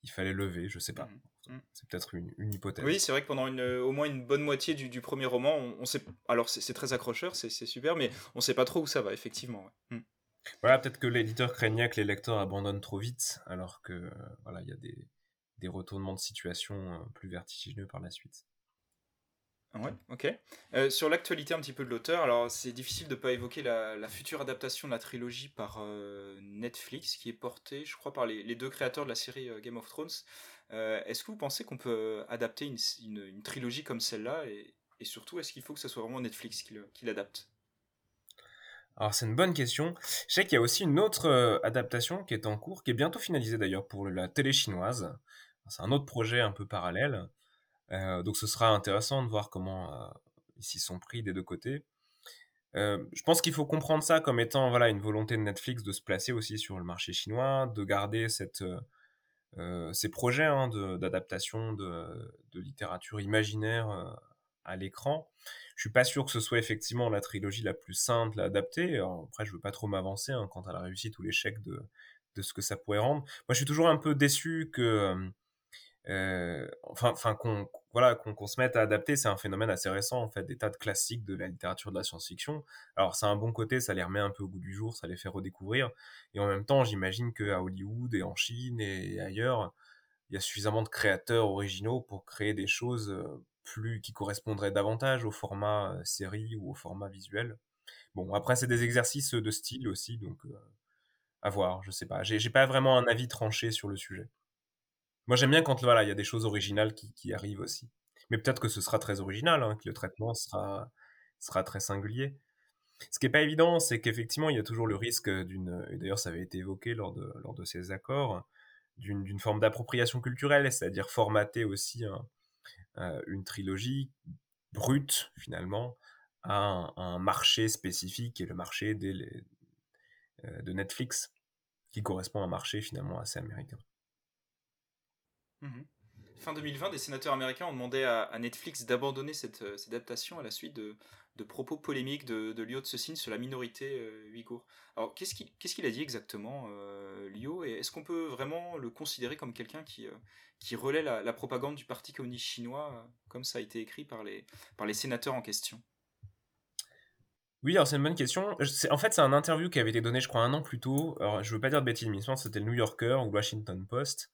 il fallait lever, je sais pas. Mmh, mmh. C'est peut-être une, hypothèse. Oui, c'est vrai que pendant une, au moins une bonne moitié du, premier roman, on, sait. Alors c'est très accrocheur, c'est super, mais on sait pas trop où ça va effectivement. Mmh. Voilà, peut-être que l'éditeur craignait que les lecteurs abandonnent trop vite, alors que voilà, il y a des, des retournements de situation plus vertigineux par la suite. Ouais, ok. Euh, sur l'actualité un petit peu de l'auteur, alors c'est difficile de ne pas évoquer la, future adaptation de la trilogie par euh, Netflix, qui est portée, je crois, par les, deux créateurs de la série euh, Game of Thrones. est-ce que vous pensez qu'on peut adapter une, trilogie comme celle-là et, surtout, est-ce qu'il faut que ce soit vraiment Netflix qui l'adapte? Alors c'est une bonne question. Je sais qu'il y a aussi une autre adaptation qui est en cours, qui est bientôt finalisée d'ailleurs pour la télé chinoise. C'est un autre projet un peu parallèle. Euh, donc ce sera intéressant de voir comment euh, ils s'y sont pris des deux côtés. Euh, je pense qu'il faut comprendre ça comme étant voilà une volonté de Netflix de se placer aussi sur le marché chinois, de garder cette, ces projets hein, d'adaptation de, de, littérature imaginaire à l'écran. Je suis pas sûr que ce soit effectivement la trilogie la plus simple à adapter. après, je veux pas trop m'avancer hein, quant à la réussite ou l'échec de, de ce que ça pourrait rendre. Moi, je suis toujours un peu déçu que euh, enfin, enfin qu'on voilà qu'on se mette à adapter, c'est un phénomène assez récent en fait, des tas de classiques de la littérature de la science-fiction. Alors c'est un bon côté, ça les remet un peu au goût du jour, ça les fait redécouvrir. Et en même temps, j'imagine qu'à Hollywood et en Chine et ailleurs, il y a suffisamment de créateurs originaux pour créer des choses euh, plus qui correspondraient davantage au format euh, série ou au format visuel. Bon, après c'est des exercices de style aussi, donc à voir. Je sais pas, j'ai pas vraiment un avis tranché sur le sujet. Moi, j'aime bien quand voilà, il y a des choses originales qui, arrivent aussi. Mais peut-être que ce sera très original, hein, que le traitement sera, sera très singulier. Ce qui n'est pas évident, c'est qu'effectivement, il y a toujours le risque d'une, d'ailleurs ça avait été évoqué lors de, lors de ces accords, d'une forme d'appropriation culturelle, c'est-à-dire formater aussi euh, une trilogie brute, finalement, à un, marché spécifique, qui est le marché euh, de Netflix, qui correspond à un marché finalement assez américain. Mhm. Fin 2020, des sénateurs américains ont demandé à, Netflix d'abandonner cette, euh, cette, adaptation à la suite de, propos polémiques de, de Cixin sur la minorité euh. Alors, qu'est-ce qu'il a dit exactement, euh, Liu? Et est-ce qu'on peut vraiment le considérer comme quelqu'un qui, euh, relaie la, propagande du Parti communiste chinois, comme ça a été écrit par les, sénateurs en question? Oui, alors c'est une bonne question. En fait, c'est un interview qui avait été donné, je crois, un an plus tôt. Alors, je veux pas dire de bêtises, mais je pense que c'était le New Yorker ou le Washington Post.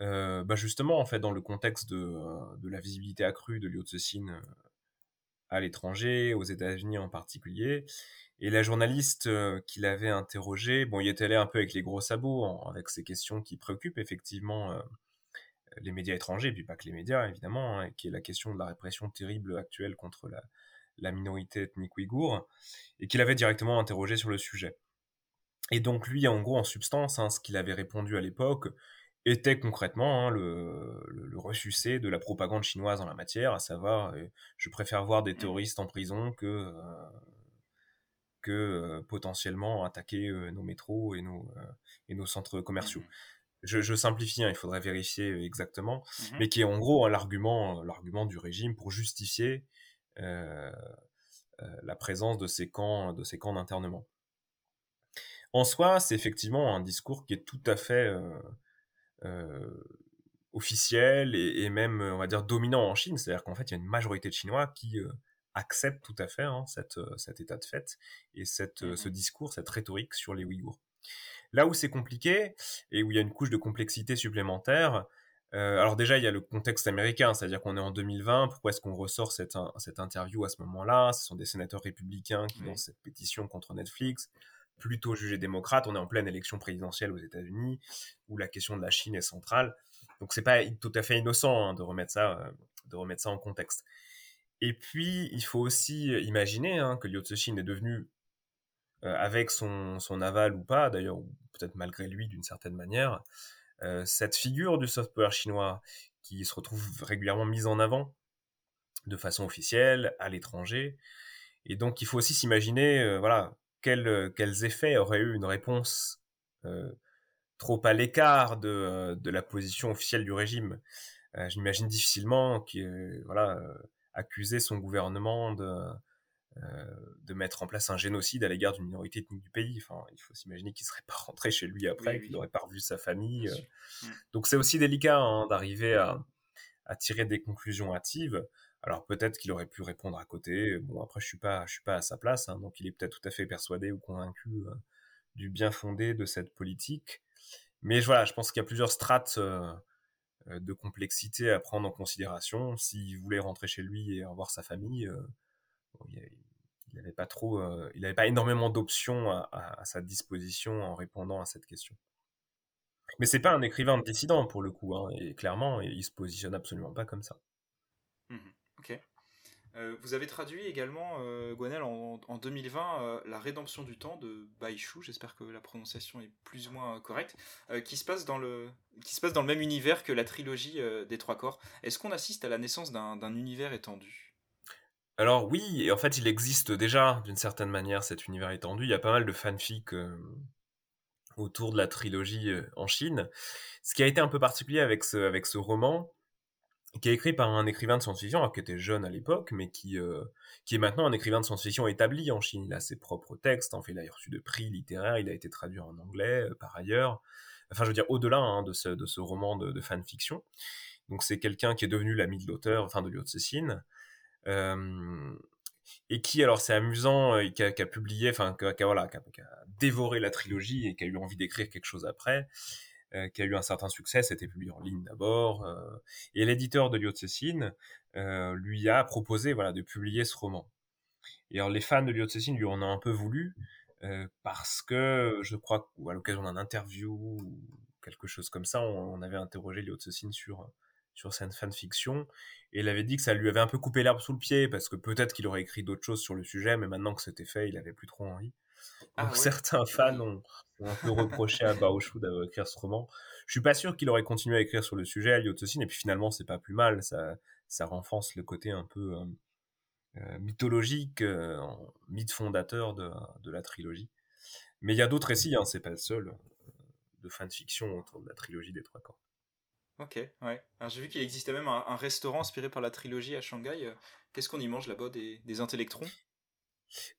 Euh, bah justement, en fait, dans le contexte de, euh, de la visibilité accrue de Liu Cixin euh, à l'étranger, aux États-Unis en particulier, et la journaliste qui l'avait interrogé, bon, il était allé un peu avec les gros sabots, avec ces questions qui préoccupent effectivement les médias étrangers, puis pas que les médias, évidemment, hein, qui est la question de la répression terrible actuelle contre la, la minorité ethnique ouïghour, et qu'il avait directement interrogé sur le sujet. Et donc lui, en gros, en substance, hein, ce qu'il avait répondu à l'époque, était concrètement hein, le, le, ressucé de la propagande chinoise en la matière, à savoir, je préfère voir des mmh. terroristes en prison que, que potentiellement attaquer nos métros et nos, et nos centres commerciaux. Mmh je, simplifie, hein, il faudrait vérifier exactement, mmh mais qui est en gros l'argument, l'argument du régime pour justifier la présence de ces camps, de ces camps d'internement. En soi, c'est effectivement un discours qui est tout à fait officiel et, même, on va dire, dominant en Chine. C'est-à-dire qu'en fait, il y a une majorité de Chinois qui acceptent tout à fait hein, cette, cet état de fait et cette, mmh ce discours, cette rhétorique sur les Ouïghours. Là où c'est compliqué et où il y a une couche de complexité supplémentaire, euh, alors déjà, il y a le contexte américain, c'est-à-dire qu'on est en 2020, pourquoi est-ce qu'on ressort cette, cette interview à ce moment-là? Ce sont des sénateurs républicains qui lancent cette pétition contre Netflix, plutôt jugés démocrates, on est en pleine élection présidentielle aux États-Unis, où la question de la Chine est centrale. Donc c'est pas tout à fait innocent hein, de, remettre ça, euh, de remettre ça en contexte. Et puis, il faut aussi imaginer hein, que Liu Cixin est devenu euh, avec son, son, aval ou pas, d'ailleurs, peut-être malgré lui d'une certaine manière, euh, cette figure du soft power chinois qui se retrouve régulièrement mise en avant de façon officielle à l'étranger. Et donc, il faut aussi s'imaginer, euh, voilà, quels, quels effets aurait eu une réponse trop à l'écart de, de, la position officielle du régime? J'imagine difficilement qu'il voilà, accuser son gouvernement de, euh, de mettre en place un génocide à l'égard d'une minorité ethnique du pays. Enfin, il faut s'imaginer qu'il ne serait pas rentré chez lui après, qu'il n'aurait pas revu sa famille. Euh. Mm. Donc c'est aussi délicat hein, d'arriver à, tirer des conclusions hâtives. Alors peut-être qu'il aurait pu répondre à côté. Bon après je suis pas je suis pas à sa place, hein, donc il est peut-être tout à fait persuadé ou convaincu euh, du bien fondé de cette politique. Mais voilà, je pense qu'il y a plusieurs strates de complexité à prendre en considération. S'il voulait rentrer chez lui et revoir sa famille, il n'avait pas trop, euh, il n'avait pas énormément d'options à, sa disposition en répondant à cette question. Mais c'est pas un écrivain dissident pour le coup, hein, et clairement, il se positionne absolument pas comme ça. Mmh Euh, vous avez traduit également, euh, Gwenel, en, 2020, euh, La rédemption du temps de Baishu, j'espère que la prononciation est plus ou moins correcte, qui, se passe dans le, qui se passe dans le même univers que la trilogie des Trois Corps. Est-ce qu'on assiste à la naissance d'un univers étendu? Alors oui, et en fait, il existe déjà d'une certaine manière cet univers étendu. Il y a pas mal de fanfics euh, autour de la trilogie euh, en Chine. Ce qui a été un peu particulier avec ce, avec ce roman, qui est écrit par un écrivain de science-fiction, qui était jeune à l'époque, mais qui, euh, qui est maintenant un écrivain de science-fiction établi en Chine. Il a ses propres textes, en fait, il a reçu de prix littéraires, il a été traduit en anglais par ailleurs. Enfin, je veux dire, au-delà hein, de, ce, de ce roman de, de fanfiction. Donc c'est quelqu'un qui est devenu l'ami de l'auteur, enfin de Liu Cixin, et qui, alors c'est amusant, qui a, publié, enfin, qui, voilà, qui a, dévoré la trilogie et qui a eu envie d'écrire quelque chose après, qui a eu un certain succès, c'était publié en ligne d'abord, et l'éditeur de Liu Cixin lui a proposé voilà, de publier ce roman. Et alors les fans de Cixin lui en ont un peu voulu, parce que je crois qu'à l'occasion d'un interview ou quelque chose comme ça, on, avait interrogé Liu Cixin sur sur cette fanfiction, et il avait dit que ça lui avait un peu coupé l'herbe sous le pied, parce que peut-être qu'il aurait écrit d'autres choses sur le sujet, mais maintenant que c'était fait, il avait plus trop envie. Ah certains fans ont, un peu reproché à Baoshu d'avoir écrit ce roman. Je suis pas sûr qu'il aurait continué à écrire sur le sujet, à Liotocine, et puis finalement c'est pas plus mal, ça, ça renforce le côté un peu euh, euh, mythologique, euh, mythe fondateur de, de, la trilogie. Mais il y a d'autres récits, hein, c'est pas le seul, de fanfiction autour de la trilogie des Trois Corps. Ok, ouais. J'ai vu qu'il existait même un, restaurant inspiré par la trilogie à Shanghai. Qu'est-ce qu'on y mange là-bas des, des intellectrons?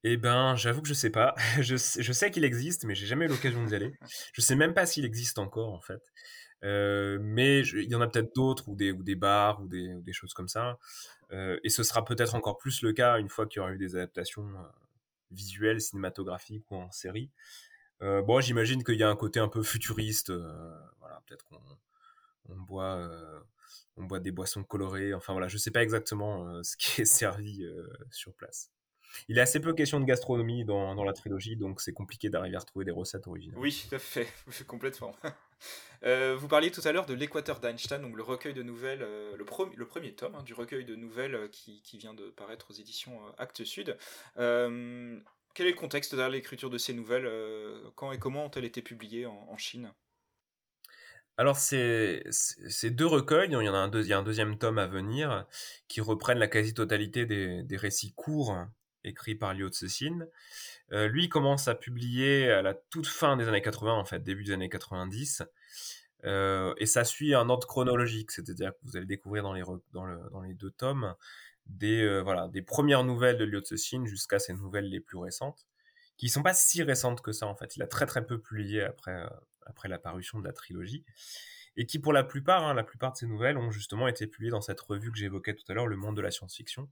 Eh ben, j'avoue que je sais pas. Je, je sais qu'il existe, mais j'ai jamais eu l'occasion d'y aller. Je sais même pas s'il existe encore en fait. Euh, mais il y en a peut-être d'autres ou des, bars ou des, choses comme ça. Euh, et ce sera peut-être encore plus le cas une fois qu'il y aura eu des adaptations visuelles, cinématographiques ou en série. bon, j'imagine qu'il y a un côté un peu futuriste. peut-être qu'on on boit, euh, on boit des boissons colorées. Enfin voilà, je sais pas exactement euh, ce qui est servi euh, sur place. Il est assez peu question de gastronomie dans, dans la trilogie, donc c'est compliqué d'arriver à retrouver des recettes originales. Oui, tout à fait, complètement. vous parliez tout à l'heure de l'Équateur d'Einstein, donc le recueil de nouvelles, le, le, premier tome hein, du recueil de nouvelles qui, qui, vient de paraître aux éditions Actes Sud. quel est le contexte derrière l'écriture de ces nouvelles Quand et comment ont-elles été publiées en Chine? Alors c'est c'est deux recueils, il y en a un, il y a un deuxième tome à venir qui reprennent la quasi-totalité des, des récits courts écrits par Liu Cixin. Euh, lui commence à publier à la toute fin des années 80, en fait, début des années 90. Euh, et ça suit un ordre chronologique, c'est-à-dire que vous allez découvrir dans les, dans, le, dans les deux tomes des, euh, voilà, des premières nouvelles de Liu Cixin jusqu'à ses nouvelles les plus récentes, qui sont pas si récentes que ça en fait. Il a très très peu publié après, après la parution de la trilogie, et qui pour la plupart, hein, la plupart de ces nouvelles ont justement été publiées dans cette revue que j'évoquais tout à l'heure, Le Monde de la Science-Fiction.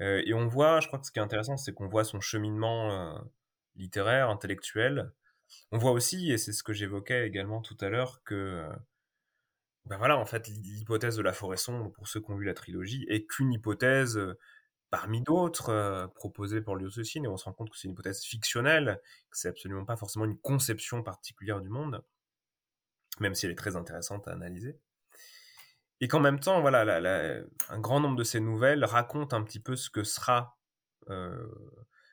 Euh, et on voit, je crois que ce qui est intéressant, c'est qu'on voit son cheminement euh, littéraire, intellectuel. On voit aussi, et c'est ce que j'évoquais également tout à l'heure, que ben voilà, en fait, l'hypothèse de la forêt sombre, pour ceux qui ont lu la trilogie, est qu'une hypothèse euh, parmi d'autres proposées pour Liu et on se rend compte que c'est une hypothèse fictionnelle, que c'est absolument pas forcément une conception particulière du monde, même si elle est très intéressante à analyser. Et qu'en même temps, voilà, un grand nombre de ces nouvelles racontent un petit peu ce que sera euh,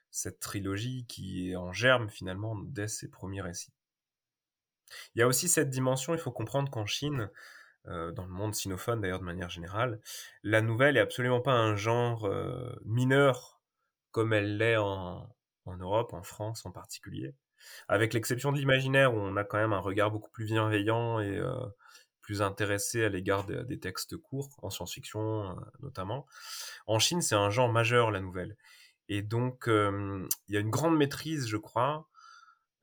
cette trilogie qui est en germe finalement dès ses premiers récits. Il y a aussi cette dimension, il faut comprendre qu'en Chine, euh, dans le monde sinophone d'ailleurs de manière générale, la nouvelle est absolument pas un genre euh, mineur comme elle l'est en, en Europe, en France en particulier. Avec l'exception de l'imaginaire où on a quand même un regard beaucoup plus bienveillant et plus intéressé à l'égard des textes courts, en science-fiction euh, notamment. En Chine, c'est un genre majeur, la nouvelle. Et donc, il y a une grande maîtrise, je crois,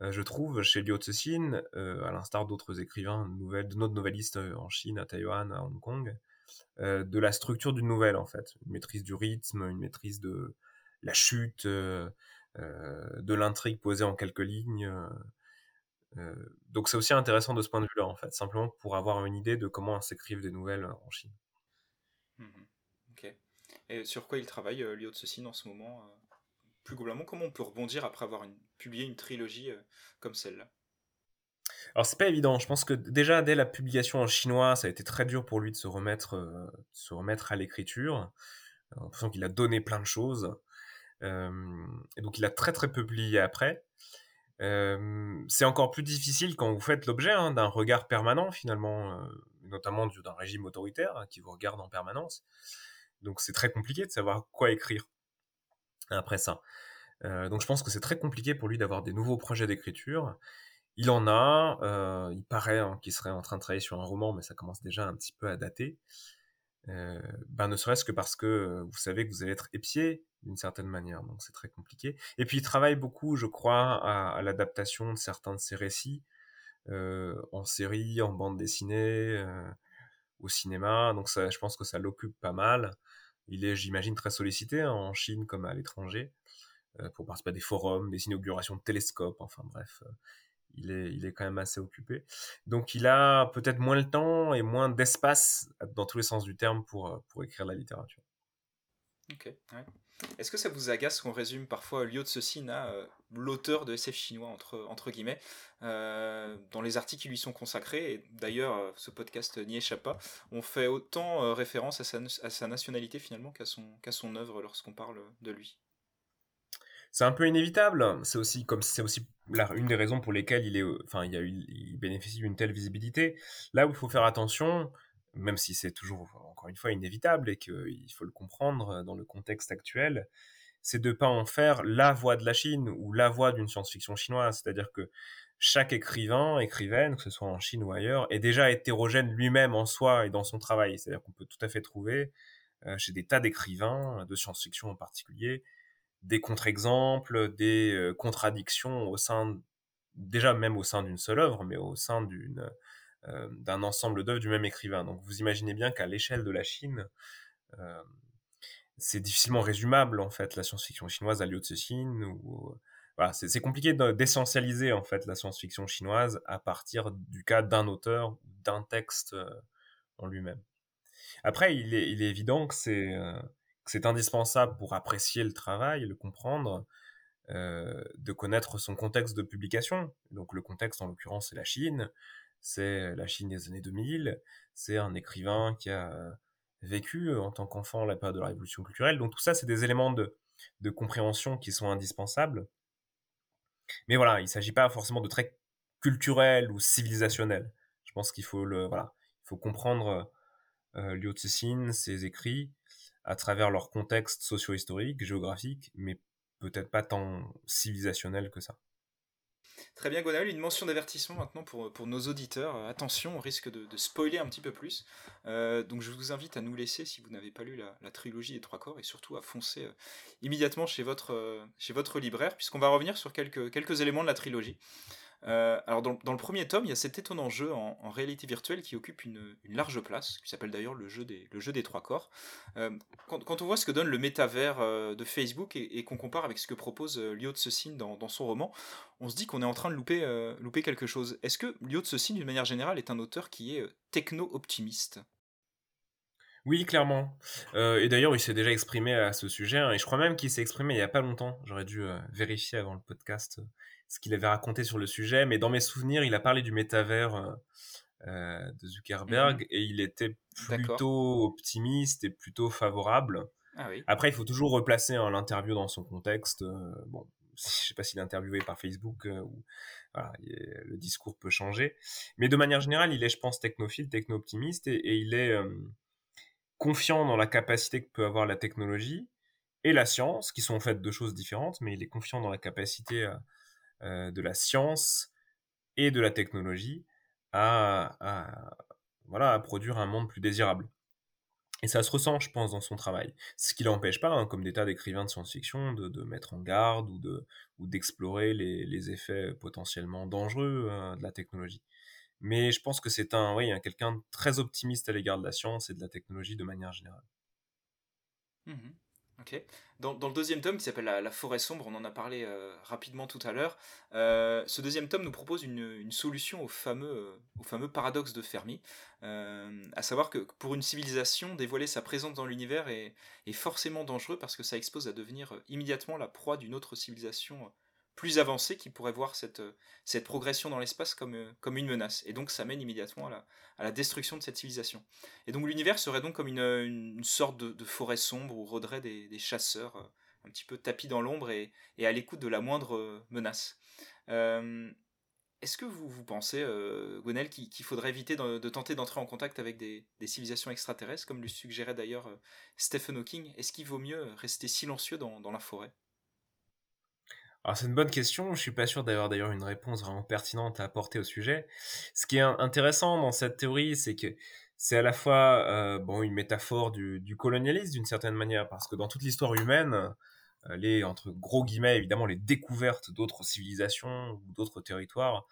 euh, je trouve, chez Liu Cixin, euh, à l'instar d'autres écrivains, nouvelles, d'autres novellistes en Chine, à Taïwan, à Hong Kong, de la structure d'une nouvelle, en fait. Une maîtrise du rythme, une maîtrise de la chute, de l'intrigue posée en quelques lignes, euh, donc c'est aussi intéressant de ce point de vue-là, en fait, simplement pour avoir une idée de comment s'écrivent des nouvelles en Chine. Mmh ok. Et sur quoi il travaille, euh, Liu Cixin, en ce moment euh, Plus globalement, comment on peut rebondir après avoir publié une trilogie comme celle-là? Alors c'est pas évident. Je pense que déjà dès la publication en chinois, ça a été très dur pour lui de se remettre, se remettre à l'écriture. On l'impression qu'il a donné plein de choses. et donc il a très très peu publié après c'est encore plus difficile quand vous faites l'objet hein, d'un regard permanent finalement, notamment d'un régime autoritaire hein, qui vous regarde en permanence. Donc c'est très compliqué de savoir quoi écrire après ça. Donc je pense que c'est très compliqué pour lui d'avoir des nouveaux projets d'écriture. Il en a, il paraît hein, qu'il serait en train de travailler sur un roman, mais ça commence déjà un petit peu à dater. Ben ne serait-ce que parce que vous savez que vous allez être épié d'une certaine manière, donc c'est très compliqué. Et puis il travaille beaucoup, je crois, à, l'adaptation de certains de ses récits euh, en série, en bande dessinée, euh, au cinéma, donc ça, je pense que ça l'occupe pas mal. Il est, j'imagine, très sollicité hein, en Chine comme à l'étranger euh, pour participer à des forums, des inaugurations de télescopes, enfin bref, il est, il est quand même assez occupé. Donc il a peut-être moins le temps et moins d'espace dans tous les sens du terme pour, pour écrire la littérature. Ok. Est-ce que ça vous agace qu'on résume parfois Liu Cixin à euh, l'auteur de SF chinois, entre, entre guillemets, euh, dans les articles qui lui sont consacrés? Et d'ailleurs, euh, ce podcast n'y échappe pas. On fait autant référence à sa, à sa, nationalité finalement qu'à son, qu'à son œuvre lorsqu'on parle de lui. C'est un peu inévitable. C'est aussi comme c'est aussi une des raisons pour lesquelles il est, enfin, il, a eu, bénéficie d'une telle visibilité. Là où il faut faire attention, même si c'est toujours, encore une fois, inévitable et qu'il faut le comprendre euh, dans le contexte actuel, c'est de pas en faire la voix de la Chine ou la voix d'une science-fiction chinoise. C'est-à-dire que chaque écrivain, écrivaine, que ce soit en Chine ou ailleurs, est déjà hétérogène lui-même en soi et dans son travail. C'est-à-dire qu'on peut tout à fait trouver euh, chez des tas d'écrivains, de science-fiction en particulier, des contre-exemples, des contradictions au sein, déjà même au sein d'une seule œuvre, mais au sein d'une d'un ensemble d'œuvres du même écrivain. Donc vous imaginez bien qu'à l'échelle de la Chine, c'est difficilement résumable en fait la science-fiction chinoise à Liu Cixin ou c'est compliqué d'essentialiser en fait la science-fiction chinoise à partir du cas d'un auteur, d'un texte en lui-même. Après, il est, il est évident que c'est c'est indispensable pour apprécier le travail, le comprendre, euh, de connaître son contexte de publication. Donc le contexte en l'occurrence c'est la Chine, c'est la Chine des années 2000, c'est un écrivain qui a vécu en tant qu'enfant la période de la révolution culturelle. Donc tout ça, c'est des éléments de, de compréhension qui sont indispensables. Mais voilà, il ne s'agit pas forcément de traits culturels ou civilisationnels. Je pense qu'il faut voilà, il faut comprendre euh, Liu Cixin, ses écrits, à travers leur contexte socio-historique, géographique, mais peut-être pas tant civilisationnel que ça. Très bien, Gonal, une mention d'avertissement maintenant pour, pour nos auditeurs. Euh, attention, on risque de, spoiler un petit peu plus. Euh, donc je vous invite à nous laisser, si vous n'avez pas lu la, trilogie des trois corps, et surtout à foncer euh, immédiatement chez votre, chez votre libraire, puisqu'on va revenir sur quelques, quelques éléments de la trilogie. Euh, alors dans, le premier tome, il y a cet étonnant jeu en, réalité virtuelle qui occupe une, large place, qui s'appelle d'ailleurs le, jeu des, trois corps. Euh, quand, on voit ce que donne le métavers euh, de Facebook et, qu'on compare avec ce que propose Liu Cixin dans, dans son roman, on se dit qu'on est en train de louper, quelque chose. Est-ce que Liu Cixin, d'une manière générale, est un auteur qui est techno-optimiste? Oui, clairement. et d'ailleurs, il s'est déjà exprimé à ce sujet, hein, et je crois même qu'il s'est exprimé il n'y a pas longtemps. J'aurais dû vérifier avant le podcast ce qu'il avait raconté sur le sujet, mais dans mes souvenirs, il a parlé du métavers euh, euh, de Zuckerberg mmh et il était plutôt optimiste et plutôt favorable. Ah Après, il faut toujours replacer hein, l'interview dans son contexte. Euh, bon, je ne sais pas s'il est interviewé par Facebook ou le discours peut changer. Mais de manière générale, il est, je pense, technophile, techno-optimiste et, et, il est confiant dans la capacité que peut avoir la technologie et la science, qui sont en fait deux choses différentes, mais il est confiant dans la capacité euh, de la science et de la technologie à, voilà, à produire un monde plus désirable. Et ça se ressent, je pense, dans son travail. Ce qui l'empêche pas, hein, comme des tas d'écrivains de science-fiction, de, mettre en garde ou de ou d'explorer les, effets potentiellement dangereux euh, de la technologie. Mais je pense que c'est un, oui, quelqu'un très optimiste à l'égard de la science et de la technologie de manière générale. Mmh dans, le deuxième tome qui s'appelle la, forêt sombre, on en a parlé euh, rapidement tout à l'heure, euh, ce deuxième tome nous propose une, solution au fameux, euh, au fameux paradoxe de Fermi, à savoir que pour une civilisation, dévoiler sa présence dans l'univers est, est, forcément dangereux parce que ça expose à devenir immédiatement la proie d'une autre civilisation plus avancé qui pourrait voir cette, euh, cette progression dans l'espace comme, euh, comme une menace. Et donc ça mène immédiatement à la, destruction de cette civilisation. Et donc l'univers serait donc comme une, une sorte de, forêt sombre où rôderaient des, chasseurs euh, un petit peu tapis dans l'ombre et, à l'écoute de la moindre menace. Est-ce que vous, pensez, euh, Gonel, qu'il faudrait éviter de, tenter d'entrer en contact avec des, civilisations extraterrestres, comme le suggérait d'ailleurs Stephen Hawking? Est-ce qu'il vaut mieux rester silencieux dans la forêt? Alors c'est une bonne question, je suis pas sûr d'avoir d'ailleurs une réponse vraiment pertinente à apporter au sujet. Ce qui est intéressant dans cette théorie, c'est que c'est à la fois euh, bon une métaphore du, colonialisme d'une certaine manière, parce que dans toute l'histoire humaine, euh, les entre gros guillemets évidemment les découvertes d'autres civilisations ou d'autres territoires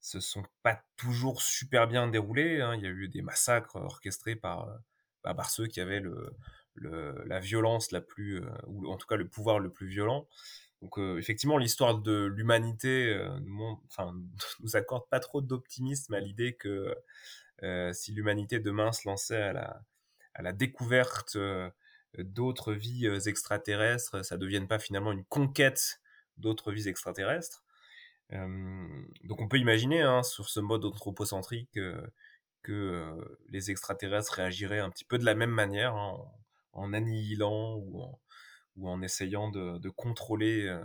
se sont pas toujours super bien déroulées. Hein. Il y a eu des massacres orchestrés par, bah, par ceux qui avaient le, la violence la plus, euh, ou en tout cas le pouvoir le plus violent. Donc euh, effectivement, l'histoire de l'humanité euh, nous, accorde pas trop d'optimisme à l'idée que euh, si l'humanité demain se lançait à la, découverte d'autres vies extraterrestres, ça devienne pas finalement une conquête d'autres vies extraterrestres. donc on peut imaginer hein, sur ce mode anthropocentrique que les extraterrestres réagiraient un petit peu de la même manière hein, en, en annihilant ou en, ou en essayant de, contrôler euh,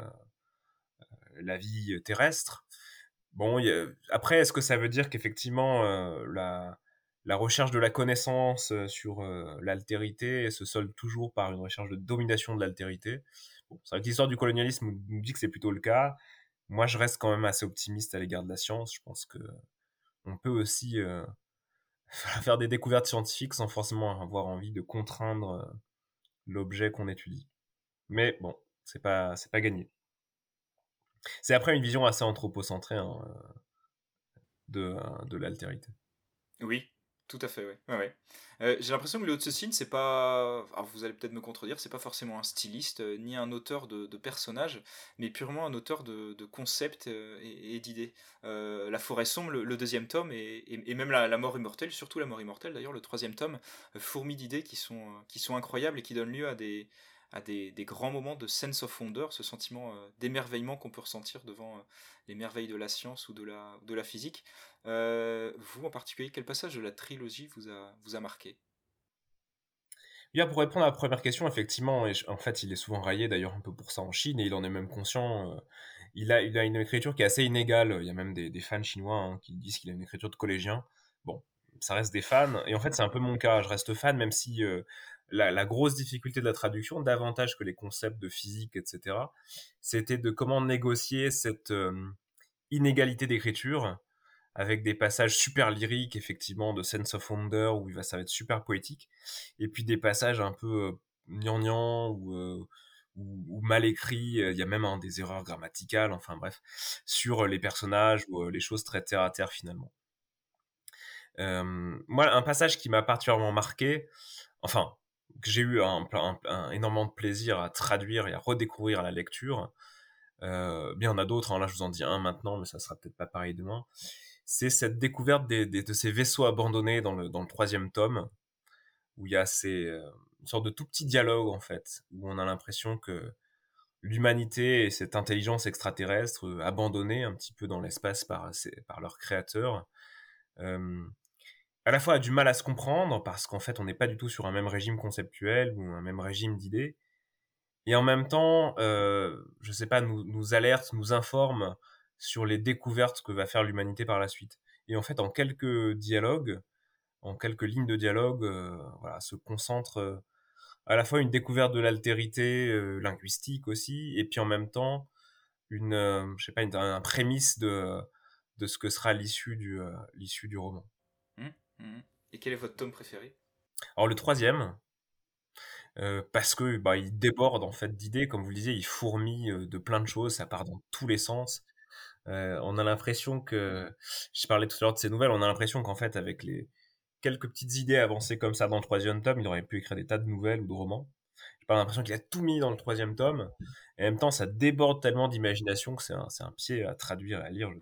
euh, la vie terrestre. Bon, après, est-ce que ça veut dire qu'effectivement euh, la, recherche de la connaissance sur l'altérité se solde toujours par une recherche de domination de l'altérité? C'est vrai que l'histoire du colonialisme nous dit que c'est plutôt le cas. Moi, je reste quand même assez optimiste à l'égard de la science. Je pense que on peut aussi faire des découvertes scientifiques sans forcément avoir envie de contraindre l'objet qu'on étudie. Mais bon, c'est pas, c'est pas gagné. C'est après une vision assez anthropocentrée hein, de, de l'altérité. Oui, tout à fait, oui. Euh, J'ai l'impression que Léo Tsushin, c'est pas. Alors vous allez peut-être me contredire, c'est pas forcément un styliste, euh, ni un auteur de, de, personnages, mais purement un auteur de, de concepts euh, et, d'idées. la forêt sombre, le, deuxième tome, et, et, même la, la, mort immortelle, surtout la mort immortelle d'ailleurs, le troisième tome, fourmi d'idées qui sont, qui sont incroyables et qui donnent lieu à des, à des, grands moments de sense of wonder, ce sentiment euh, d'émerveillement qu'on peut ressentir devant euh, les merveilles de la science ou de la, physique. Euh, vous en particulier, quel passage de la trilogie vous a, marqué? Bien, pour répondre à la première question, effectivement, en fait, il est souvent raillé d'ailleurs un peu pour ça en Chine et il en est même conscient. il, a, a une écriture qui est assez inégale. Il y a même des, fans chinois hein, qui disent qu'il a une écriture de collégien. bon, ça reste des fans. Et en fait, c'est un peu mon cas. Je reste fan, même si la, grosse difficulté de la traduction, davantage que les concepts de physique, etc., c'était de comment négocier cette inégalité d'écriture avec des passages super lyriques, effectivement, de Sense of Wonder, où il va, ça va être super poétique, et puis des passages un peu gnangnan ou, ou, mal écrits, il y a même des erreurs grammaticales, enfin bref, sur les personnages ou les choses très terre à terre finalement. moi, un passage qui m'a particulièrement marqué, enfin, que j'ai eu un, énormément de plaisir à traduire et à redécouvrir à la lecture. Euh, bien, en a d'autres, hein, là je vous en dis un maintenant, mais ça sera peut-être pas pareil demain. C'est cette découverte de ces vaisseaux abandonnés dans le, dans le troisième tome, où il y a ces, euh, une sorte de tout petit dialogue en fait, où on a l'impression que l'humanité et cette intelligence extraterrestre euh, abandonnée un petit peu dans l'espace par, par leur créateur, euh, à la fois a du mal à se comprendre parce qu'en fait on n'est pas du tout sur un même régime conceptuel ou un même régime d'idées et en même temps euh, je sais pas nous, nous alerte nous informe sur les découvertes que va faire l'humanité par la suite et en fait en quelques dialogues en quelques lignes de dialogue euh, voilà se concentre euh, à la fois une découverte de l'altérité euh, linguistique aussi et puis en même temps une je sais pas un prémisse de de ce que sera l'issue du l'issue du roman Mhm. Et quel est votre tome préféré? Alors le troisième, euh, parce que bah, il déborde en fait d'idées, comme vous le disiez, il fourmille euh, de plein de choses, ça part dans tous les sens. Euh, on a l'impression que, je parlais tout à l'heure de ces nouvelles, on a l'impression qu'en fait avec les quelques petites idées avancées comme ça dans le troisième tome, il aurait pu écrire des tas de nouvelles ou de romans. J'ai pas l'impression qu'il a tout mis dans le troisième tome, et en même temps ça déborde tellement d'imagination que c'est un, un, pied à traduire et à lire. Je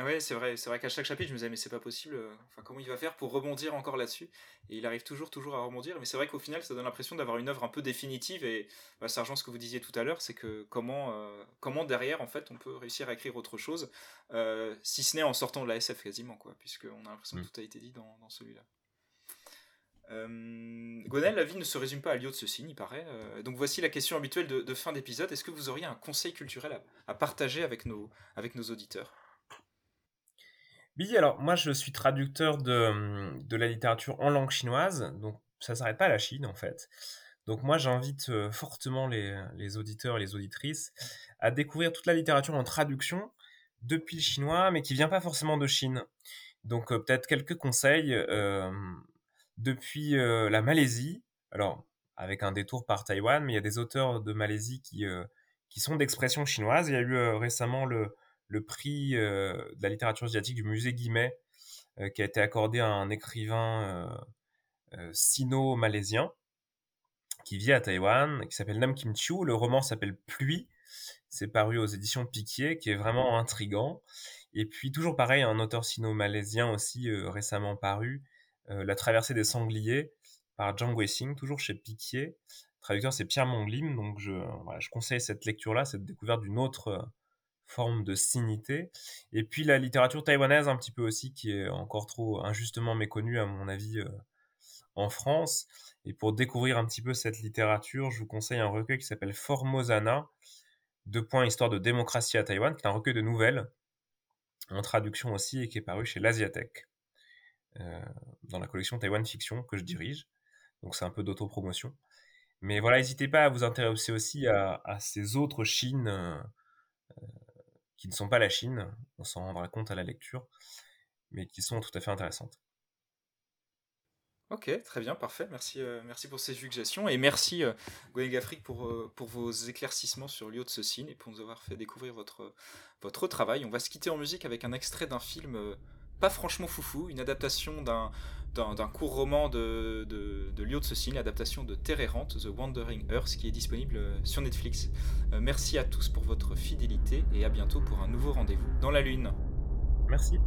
ah ouais, c'est vrai, c'est vrai qu'à chaque chapitre, je me disais, mais c'est pas possible, euh, enfin, comment il va faire pour rebondir encore là-dessus? Et il arrive toujours, toujours à rebondir, mais c'est vrai qu'au final, ça donne l'impression d'avoir une œuvre un peu définitive, et bah, ça rejoint ce que vous disiez tout à l'heure, c'est que comment, euh, comment derrière, en fait, on peut réussir à écrire autre chose, euh, si ce n'est en sortant de la SF quasiment, quoi, puisqu'on a l'impression que mm. tout a été dit dans, dans celui-là. Euh, Gonel, la vie ne se résume pas à l'iode de ce signe, il paraît. donc voici la question habituelle de, fin d'épisode. Est-ce que vous auriez un conseil culturel à, à partager avec nos, avec nos auditeurs? Oui, alors moi je suis traducteur de, de la littérature en langue chinoise, donc ça s'arrête pas à la Chine en fait. Donc moi j'invite euh, fortement les, les, auditeurs et les auditrices à découvrir toute la littérature en traduction depuis le chinois, mais qui vient pas forcément de Chine. Donc euh, peut-être quelques conseils euh, depuis la Malaisie, alors avec un détour par Taïwan, mais il y a des auteurs de Malaisie qui, qui sont d'expression chinoise. Il y a eu récemment le, le prix euh, de la littérature asiatique du musée Guimet, euh, qui a été accordé à un écrivain euh, sino-malaisien qui vit à Taïwan, qui s'appelle Nam Kim Chiu. Le roman s'appelle Pluie. C'est paru aux éditions Piquier, qui est vraiment intrigant. Et puis, toujours pareil, un auteur sino-malaisien aussi récemment paru, La traversée des sangliers, par Zhang Weixing, toujours chez Piquier. Le traducteur, c'est Pierre Monglim. Donc, je, je conseille cette lecture-là, cette découverte d'une autre forme de signité. Et puis la littérature taïwanaise un petit peu aussi, qui est encore trop injustement méconnue à mon avis euh, en France. Et pour découvrir un petit peu cette littérature, je vous conseille un recueil qui s'appelle Formosana, deux points histoire de démocratie à Taïwan, qui est un recueil de nouvelles, en traduction aussi, et qui est paru chez l'Asiatech, euh, dans la collection Taïwan Fiction que je dirige. Donc c'est un peu d'autopromotion. Mais voilà, n'hésitez pas à vous intéresser aussi à, ces autres Chines. Euh, qui ne sont pas la Chine, on s'en rendra compte à la lecture, mais qui sont tout à fait intéressantes. Ok, très bien, parfait. Merci, euh, merci pour ces suggestions et merci euh, pour, euh, pour vos éclaircissements sur Lio de ce signe et pour nous avoir fait découvrir votre, votre travail. On va se quitter en musique avec un extrait d'un film euh, pas franchement foufou, une adaptation d'un, d'un, court roman de, de, de Lio l'adaptation de Terre errante, The Wandering Earth, qui est disponible euh, sur Netflix. Euh, merci à tous pour votre fidélité et à bientôt pour un nouveau rendez-vous dans la Lune. Merci.